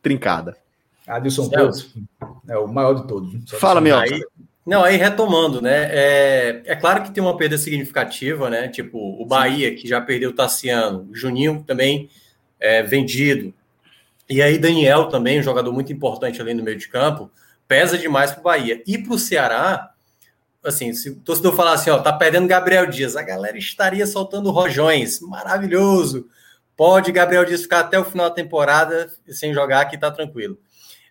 [SPEAKER 1] Trincada.
[SPEAKER 3] Adilson Couto é o maior de todos.
[SPEAKER 1] Fala, meu.
[SPEAKER 2] Aí, não, aí retomando, né? É, é claro que tem uma perda significativa, né? Tipo, o Bahia, que já perdeu o Tassiano, o Juninho também é, vendido. E aí, Daniel também, um jogador muito importante ali no meio de campo, pesa demais para o Bahia. E para o Ceará, assim, se o torcedor falar assim, ó, tá perdendo Gabriel Dias, a galera estaria soltando rojões, maravilhoso. Pode Gabriel Dias ficar até o final da temporada sem jogar, que tá tranquilo.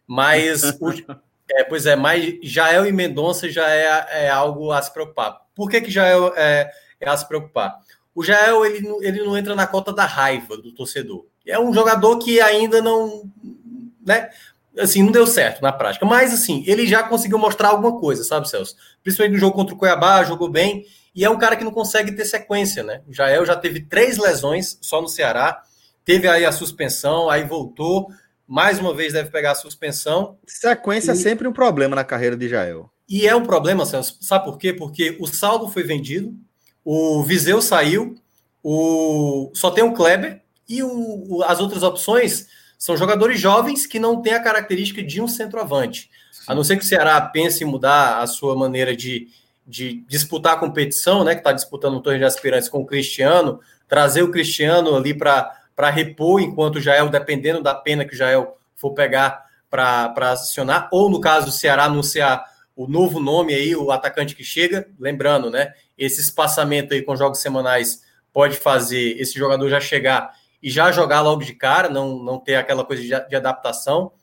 [SPEAKER 2] Mas, o, é, pois é, mas Jael e Mendonça já é, é, algo a se preocupar. Por que que Jael é, é a se preocupar? O Jael, ele, ele não entra na cota da raiva do torcedor é um jogador que ainda não, né? Assim, não deu certo na prática. Mas, assim, ele já conseguiu mostrar alguma coisa, sabe, Celso? Principalmente no jogo contra o Cuiabá, jogou bem. E é um cara que não consegue ter sequência, né? O Jael já teve três lesões só no Ceará. Teve aí a suspensão, aí voltou. Mais uma vez deve pegar a suspensão.
[SPEAKER 1] Sequência é e... é sempre um problema na carreira de Jael.
[SPEAKER 2] E é um problema, Celso. Sabe por quê? Porque o saldo foi vendido, o Viseu saiu, o... só tem o Kleber, e o, o, as outras opções são jogadores jovens que não têm a característica de um centroavante. Sim. A não ser que o Ceará pense em mudar a sua maneira de, de disputar a competição, né? Que está disputando o torneio de aspirantes com o Cristiano, trazer o Cristiano ali para repor, enquanto o Jael, dependendo da pena que o Jael for pegar para acionar, ou no caso do Ceará anunciar o novo nome aí, o atacante que chega, lembrando, né? Esse espaçamento aí com jogos semanais pode fazer esse jogador já chegar e já jogar logo de cara, não, não ter aquela coisa de, de adaptação.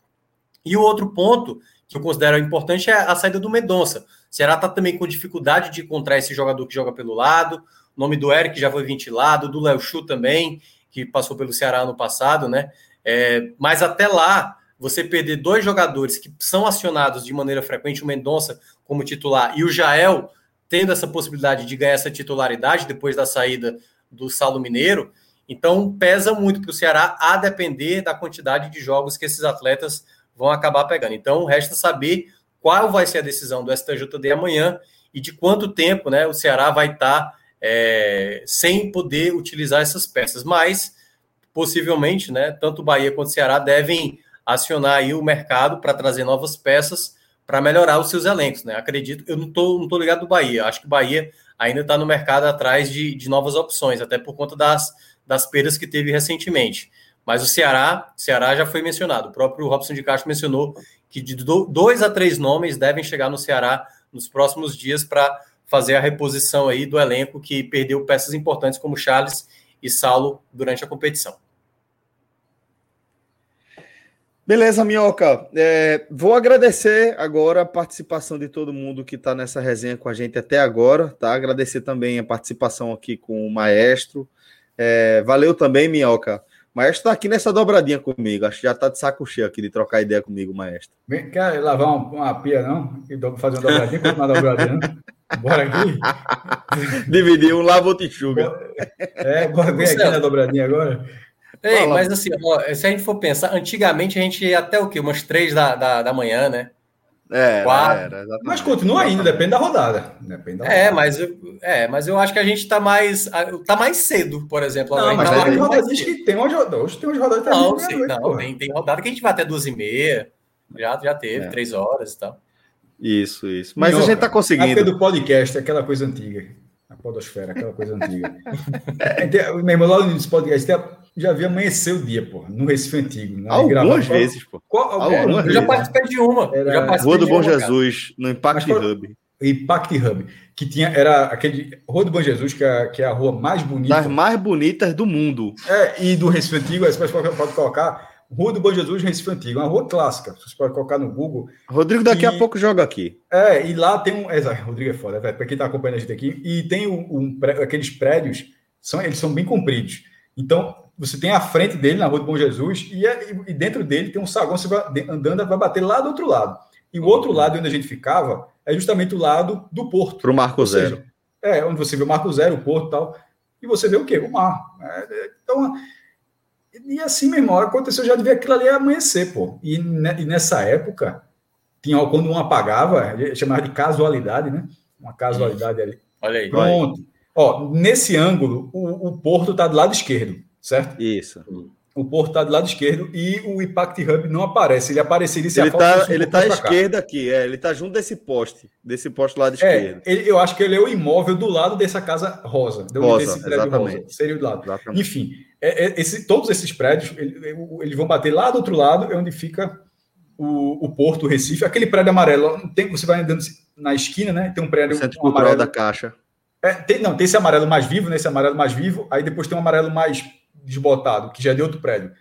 [SPEAKER 2] E o outro ponto que eu considero importante é a saída do Medonça. O Ceará está também com dificuldade de encontrar esse jogador que joga pelo lado. O nome do Eric já foi ventilado, do Léo Chu também, que passou pelo Ceará ano passado, né? É, mas até lá, você perder dois jogadores que são acionados de maneira frequente, o Mendonça como titular e o Jael tendo essa possibilidade de ganhar essa titularidade depois da saída do Saulo Mineiro, então, pesa muito para o Ceará, a depender da quantidade de jogos que esses atletas vão acabar pegando. Então, resta saber qual vai ser a decisão do STJD amanhã e de quanto tempo né, o Ceará vai estar tá, é, sem poder utilizar essas peças. Mas, possivelmente, né, tanto o Bahia quanto o Ceará devem acionar aí o mercado para trazer novas peças para melhorar os seus elencos. Né? Acredito, eu não estou não tô ligado do Bahia, acho que o Bahia ainda está no mercado atrás de, de novas opções, até por conta das das perdas que teve recentemente. Mas o Ceará, Ceará já foi mencionado. O próprio Robson de Castro mencionou que de dois a três nomes devem chegar no Ceará nos próximos dias para fazer a reposição aí do elenco que perdeu peças importantes como Charles e Saulo durante a competição.
[SPEAKER 1] Beleza, Minhoca. É, vou agradecer agora a participação de todo mundo que está nessa resenha com a gente até agora, tá? Agradecer também a participação aqui com o maestro, é, valeu também, Minhoca. Maestro está aqui nessa dobradinha comigo. Acho que já está de saco cheio aqui de trocar ideia comigo, maestro.
[SPEAKER 3] Vem cá lavar uma, uma pia, não? E fazer uma dobradinha, continuar dobradinha. Bora aqui.
[SPEAKER 1] Dividir um lava, outro enxuga.
[SPEAKER 3] É, bora vir aqui na dobradinha agora.
[SPEAKER 2] Ei, mas assim, ó, se a gente for pensar, antigamente a gente ia até o quê? Umas três da, da, da manhã, né?
[SPEAKER 3] É, era, mas continua ainda, depende da rodada. Depende da
[SPEAKER 2] é, rodada. É, mas, é, mas eu acho que a gente está mais, tá mais cedo, por exemplo.
[SPEAKER 3] Não, mas tá tem rodadas que tem onde hoje tem umas rodadas
[SPEAKER 2] Não, sim, noite, não tem, tem rodada que a gente vai até duas e meia. Já, já teve, é. três horas e tal.
[SPEAKER 1] Isso, isso. Mas a gente está conseguindo. A
[SPEAKER 3] do podcast, aquela coisa antiga. A podosfera, aquela coisa antiga. é, mesmo lá no podcast, já vi amanhecer o dia, pô, no Recife Antigo.
[SPEAKER 1] Né? Algumas vezes, pô.
[SPEAKER 2] Qual, Algumas eu já participei de uma.
[SPEAKER 1] Era... Já
[SPEAKER 2] participei
[SPEAKER 1] Rua do Bom Jesus, no Impact Hub.
[SPEAKER 3] Impact Hub, que tinha, era aquele Rua do Bom Jesus, que é, que é a rua mais bonita.
[SPEAKER 1] Das mais bonitas do mundo.
[SPEAKER 3] É, e do Recife Antigo, você pode, pode colocar Rua do Bom Jesus, Recife Antigo, uma rua clássica. Vocês podem colocar no Google.
[SPEAKER 1] Rodrigo daqui e, a pouco joga aqui.
[SPEAKER 3] É, e lá tem um. É, Rodrigo é foda, velho. Para quem está acompanhando a gente aqui. E tem um, um, aqueles prédios, são, eles são bem compridos. Então, você tem a frente dele na Rua do Bom Jesus, e, e dentro dele tem um saguão, você vai andando, vai bater lá do outro lado. E o outro lado onde a gente ficava é justamente o lado do porto.
[SPEAKER 1] Para o Marco Zero.
[SPEAKER 3] é, onde você vê o Marco Zero, o porto e tal. E você vê o quê? O mar. É, é então e assim, meu irmão, aconteceu, já devia aquilo ali amanhecer, pô. E, e nessa época, tinha quando um apagava, chamava de casualidade, né? Uma casualidade ali.
[SPEAKER 2] Olha aí.
[SPEAKER 3] Pronto. Ó, nesse ângulo, o, o porto está do lado esquerdo, certo?
[SPEAKER 1] Isso.
[SPEAKER 3] O porto está do lado esquerdo e o Impact Hub não aparece. Ele apareceria se
[SPEAKER 1] ele está ele tá à esquerda aqui, é, ele está junto desse poste, desse poste do lado é, esquerdo.
[SPEAKER 3] Ele, eu acho que ele é o imóvel do lado dessa casa rosa,
[SPEAKER 1] rosa desse prédio exatamente. rosa.
[SPEAKER 3] Seria do lado. Exatamente. Enfim, é, é, esse, todos esses prédios, eles vão bater lá do outro lado, é onde fica o, o Porto, o Recife. Aquele prédio amarelo, tem, você vai andando na esquina, né? Tem um prédio.
[SPEAKER 1] O Centro um Cultural da Caixa.
[SPEAKER 3] É, tem, não, tem esse amarelo mais vivo, né? Esse amarelo mais vivo. Aí depois tem um amarelo mais desbotado, que já é de outro prédio.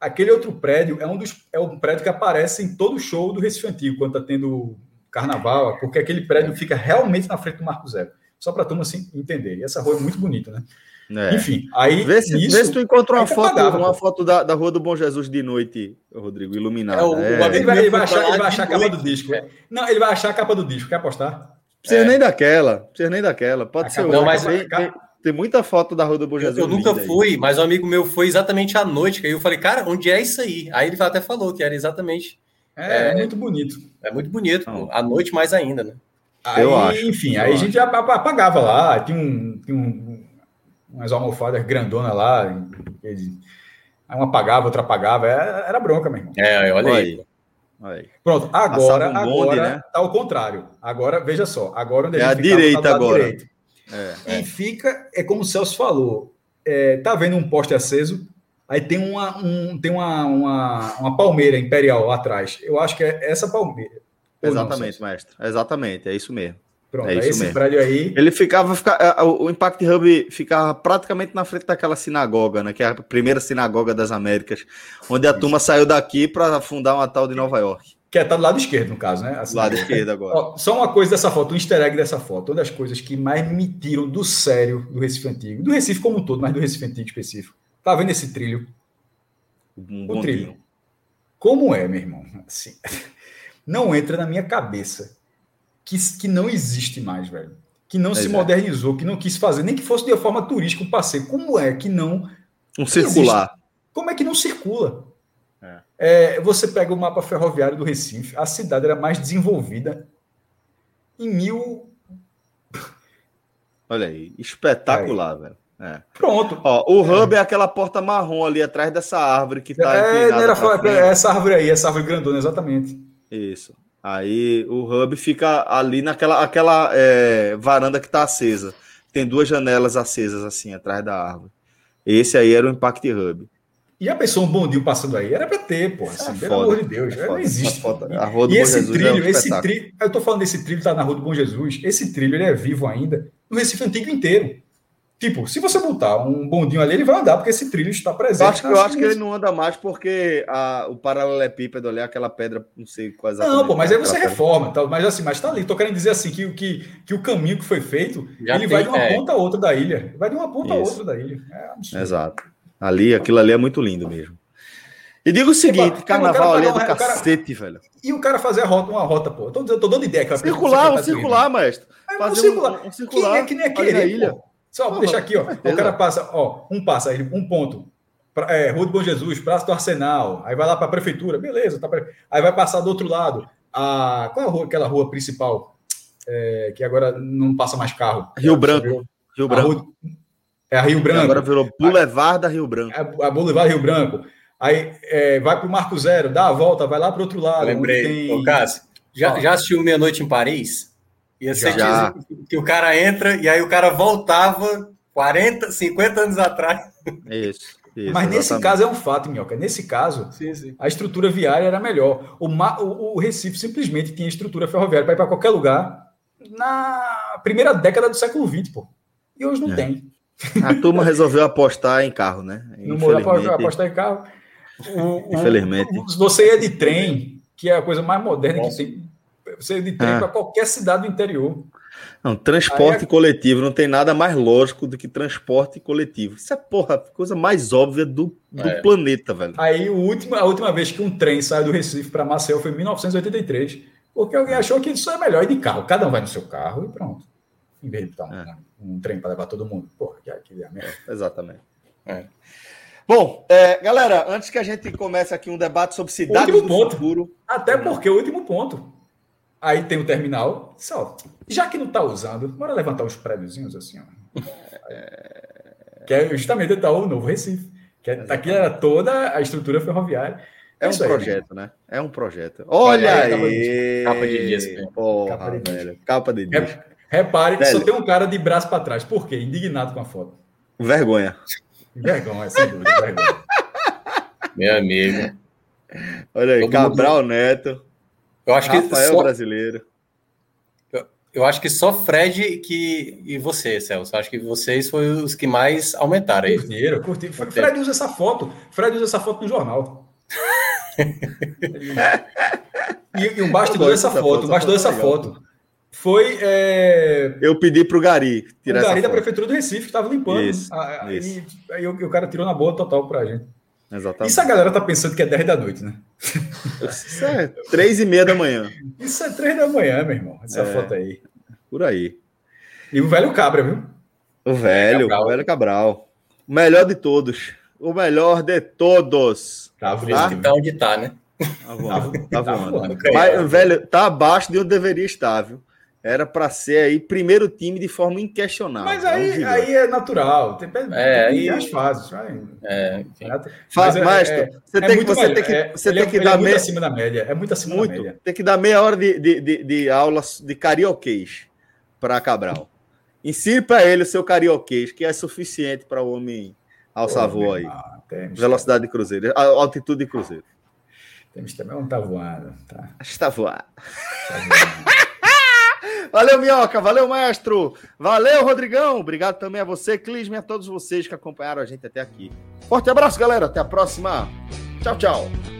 [SPEAKER 3] Aquele outro prédio é um dos é um prédio que aparece em todo show do Recife Antigo, quando está tendo carnaval, porque aquele prédio fica realmente na frente do Marco Zero. Só para a turma assim, entender. E essa rua é muito bonita, né? É. Enfim, aí.
[SPEAKER 1] Vê se, vê se tu encontrou uma foto, pagava, uma foto da, da Rua do Bom Jesus de noite, Rodrigo, iluminada. É, o,
[SPEAKER 3] é. Ele, vai, ele vai achar, ele vai achar a capa do disco. É. Não, ele vai achar a capa do disco. Quer apostar?
[SPEAKER 1] Precisa é. nem daquela. Precisa nem daquela. Pode a ser
[SPEAKER 2] outra. Não, mas tem,
[SPEAKER 1] tem, tem, muita foto da Rua do Bom Jesus.
[SPEAKER 2] Eu, eu nunca fui, aí. mas um amigo meu foi exatamente à noite. Que aí eu falei, cara, onde é isso aí? Aí ele até falou que era exatamente.
[SPEAKER 3] É, é muito bonito.
[SPEAKER 2] É muito bonito. Não. À noite mais ainda, né?
[SPEAKER 3] Aí, eu acho. Enfim, aí a gente apagava lá. Tinha um, tinha um umas almofadas grandona lá. Aí uma apagava, outra apagava. Era, é, era bronca, meu irmão.
[SPEAKER 2] É, olha aí.
[SPEAKER 3] aí. Pronto, agora, um agora né? tá ao contrário. Agora, veja só, agora
[SPEAKER 1] onde a é a direita tá agora. Direito.
[SPEAKER 3] É, e fica, é como o Celso falou, é, tá vendo um poste aceso, aí tem uma, um, tem uma, uma, uma palmeira imperial lá atrás. Eu acho que é essa palmeira.
[SPEAKER 1] Exatamente, não, mestre. Exatamente, é isso mesmo.
[SPEAKER 3] Pronto, é esse mesmo. prédio aí.
[SPEAKER 1] Ele ficava, ficava, é, o Impact Hub ficava praticamente na frente daquela sinagoga, né? Que é a primeira sinagoga das Américas, onde a Isso. turma saiu daqui para fundar uma tal de Nova York.
[SPEAKER 3] Que é tá do lado esquerdo, no caso, né?
[SPEAKER 1] Do lado esquerdo agora. Ó,
[SPEAKER 3] só uma coisa dessa foto, um easter egg dessa foto. Uma das coisas que mais me tiram do sério do Recife Antigo, do Recife como um todo, mas do Recife Antigo específico. Tá vendo esse trilho? Um o trilho. Como é, meu irmão? Assim, não entra na minha cabeça que, que não existe mais, velho. Que não se modernizou, que não quis fazer, nem que fosse de forma turística um passeio. Como é que não.
[SPEAKER 1] Um circular. Existe?
[SPEAKER 3] Como é que não circula? É. É, você pega o mapa ferroviário do Recife, a cidade era mais desenvolvida em mil.
[SPEAKER 1] Olha aí, espetacular, aí. velho. É.
[SPEAKER 3] Pronto.
[SPEAKER 1] Ó, o hub é. é. aquela porta marrom ali atrás dessa árvore que tá.
[SPEAKER 3] É, era, essa árvore aí, essa árvore grandona, exatamente.
[SPEAKER 1] Isso. Aí o hub fica ali naquela aquela, é, varanda que está acesa. Tem duas janelas acesas assim atrás da árvore. Esse aí era o Impact Hub.
[SPEAKER 3] E a pessoa um bondinho passando aí? Era para ter, pô. Assim, é pelo foda, amor de Deus. É não existe.
[SPEAKER 1] A Rua do e Bom esse Jesus trilho,
[SPEAKER 3] é um esse trilho, eu tô falando desse trilho, tá na Rua do Bom Jesus. Esse trilho ele é vivo ainda no Recife Antigo inteiro. Tipo, se você botar um bondinho ali, ele vai andar, porque esse trilho está presente. Eu
[SPEAKER 1] acho, que, eu acho que ele não anda mais porque a, o paralelepípedo ali, aquela pedra, não sei quase.
[SPEAKER 3] Não, pô, mas aí você reforma, tá, mas assim, mas tá ali. Tô querendo dizer assim que, que, que o caminho que foi feito, Já ele tem, vai de uma é. ponta a outra da ilha. Vai de uma ponta Isso. a outra da ilha.
[SPEAKER 1] É Exato. Ali, aquilo ali é muito lindo mesmo. E digo o seguinte, carnaval ali é do cacete, cara, velho.
[SPEAKER 3] E o cara fazer a rota, uma rota, pô. Tô, tô dando ideia.
[SPEAKER 1] Que circular, um circular, mestre.
[SPEAKER 3] Fazer um circular. Um, circular. Que, é que nem aquele, ilha. Pô. Só Porra, deixar aqui, ó. O cara passa, ó, um passa, um ponto. Pra, é, Rua do Bom Jesus, Praça do Arsenal, aí vai lá para a prefeitura, beleza, tá, aí vai passar do outro lado. A, qual é a rua, aquela rua principal? É, que agora não passa mais carro.
[SPEAKER 1] Rio Branco.
[SPEAKER 3] Rio Branco. É a Rio Branco. Agora
[SPEAKER 1] virou Boulevard da Rio Branco.
[SPEAKER 3] É a Boulevard Rio Branco. Aí é, vai para o Marco Zero, dá a volta, vai lá para o outro lado.
[SPEAKER 2] lembrei. Tem... Ô, Cássio, já, já assistiu Meia Noite em Paris? Ia ser já. que o cara entra e aí o cara voltava 40, 50 anos atrás.
[SPEAKER 1] Isso.
[SPEAKER 3] Isso, Mas exatamente. nesse caso é um fato, Minhoca. Nesse caso, sim, sim. a estrutura viária era melhor. O, o, o Recife simplesmente tinha estrutura ferroviária para ir para qualquer lugar na primeira década do século XX, pô. E hoje não é. tem.
[SPEAKER 1] A turma resolveu apostar em carro, né?
[SPEAKER 3] Não morreu apostar em carro.
[SPEAKER 1] Infelizmente.
[SPEAKER 3] Você ia de trem, que é a coisa mais moderna que tem. Você ia de trem ah. para qualquer cidade do interior.
[SPEAKER 1] Não, transporte é... coletivo não tem nada mais lógico do que transporte coletivo. Isso é, porra, coisa mais óbvia do, do é. planeta, velho.
[SPEAKER 3] Aí, o último, a última vez que um trem saiu do Recife para Maceió foi em 1983, porque alguém achou que isso é melhor ir de carro. Cada um vai no seu carro e pronto. Em vez de estar é. um, um, trem para levar todo mundo. Porra, que, que é
[SPEAKER 1] merda. Exatamente. É. Bom, é, galera, antes que a gente comece aqui um debate sobre cidades
[SPEAKER 3] do ponto. futuro. Até porque o último ponto. Aí tem o terminal. Só, já que não está usando, bora levantar uns prédiozinhos assim, ó. É, que é justamente tá o novo Recife. Que é, aqui era toda a estrutura ferroviária.
[SPEAKER 1] É, é um projeto, né? né? É um projeto. Olha é, aí!
[SPEAKER 2] Capa de dias.
[SPEAKER 1] Porra, capa de velho. Capa de dias.
[SPEAKER 3] Repare que velho. só tem um cara de braço para trás. Por quê? Indignado com a foto.
[SPEAKER 1] Vergonha.
[SPEAKER 3] Vergonha, sem dúvida, vergonha.
[SPEAKER 2] Meu amigo.
[SPEAKER 1] Olha aí, Todo Cabral mundo... Neto.
[SPEAKER 2] Eu acho
[SPEAKER 1] que Rafael só... brasileiro.
[SPEAKER 2] Eu, eu, acho que só Fred que... e você, Celso. Eu acho que vocês foram os que mais aumentaram aí.
[SPEAKER 3] Curtiram, curtiram. Fred usa essa foto. Fred usa essa foto no jornal. e, e o bastidor dessa foto, o bastidor dessa foto foi. É...
[SPEAKER 1] Eu pedi para o Gari
[SPEAKER 3] tirar. O Gari da Prefeitura do Recife, que estava limpando. Isso, a, isso. E, aí o, o, cara tirou na boa total para a gente.
[SPEAKER 1] Exatamente.
[SPEAKER 3] Isso a galera tá pensando que é 10 da noite, né?
[SPEAKER 1] Isso é 3 e meia da manhã.
[SPEAKER 3] Isso é 3 da manhã, meu irmão. Essa é, foto aí.
[SPEAKER 1] Por aí.
[SPEAKER 3] E o velho Cabra, viu?
[SPEAKER 1] O velho, Cabral. o velho Cabral. O melhor de todos. O melhor de todos.
[SPEAKER 2] Tá, tá? tá onde tá, né?
[SPEAKER 1] Tá voando. Tá, tá voando. voando. Mas, velho, tá abaixo de onde deveria estar, viu? Era para ser aí primeiro time de forma inquestionável.
[SPEAKER 3] Mas aí, é, aí é natural. Tem,
[SPEAKER 2] é, aí
[SPEAKER 3] as fases.
[SPEAKER 1] É, Faz, mas é, você, é tem, que, você tem que, é, você tem que dar
[SPEAKER 3] meia acima da média. É muito acima muito, da média.
[SPEAKER 1] Tem que dar meia hora de, de, de, de aula de carioquês para Cabral. Ensine para ele o seu carioquês, que é suficiente para o homem alçar voo aí. Velocidade de cruzeiro, altitude de cruzeiro.
[SPEAKER 3] Temos também um tá voando. Tá.
[SPEAKER 1] Está voando. Tá voando. Valeu, Minhoca. Valeu, maestro. Valeu, Rodrigão. Obrigado também a você, Clisme, a todos vocês que acompanharam a gente até aqui. Forte abraço, galera. Até a próxima. Tchau, tchau.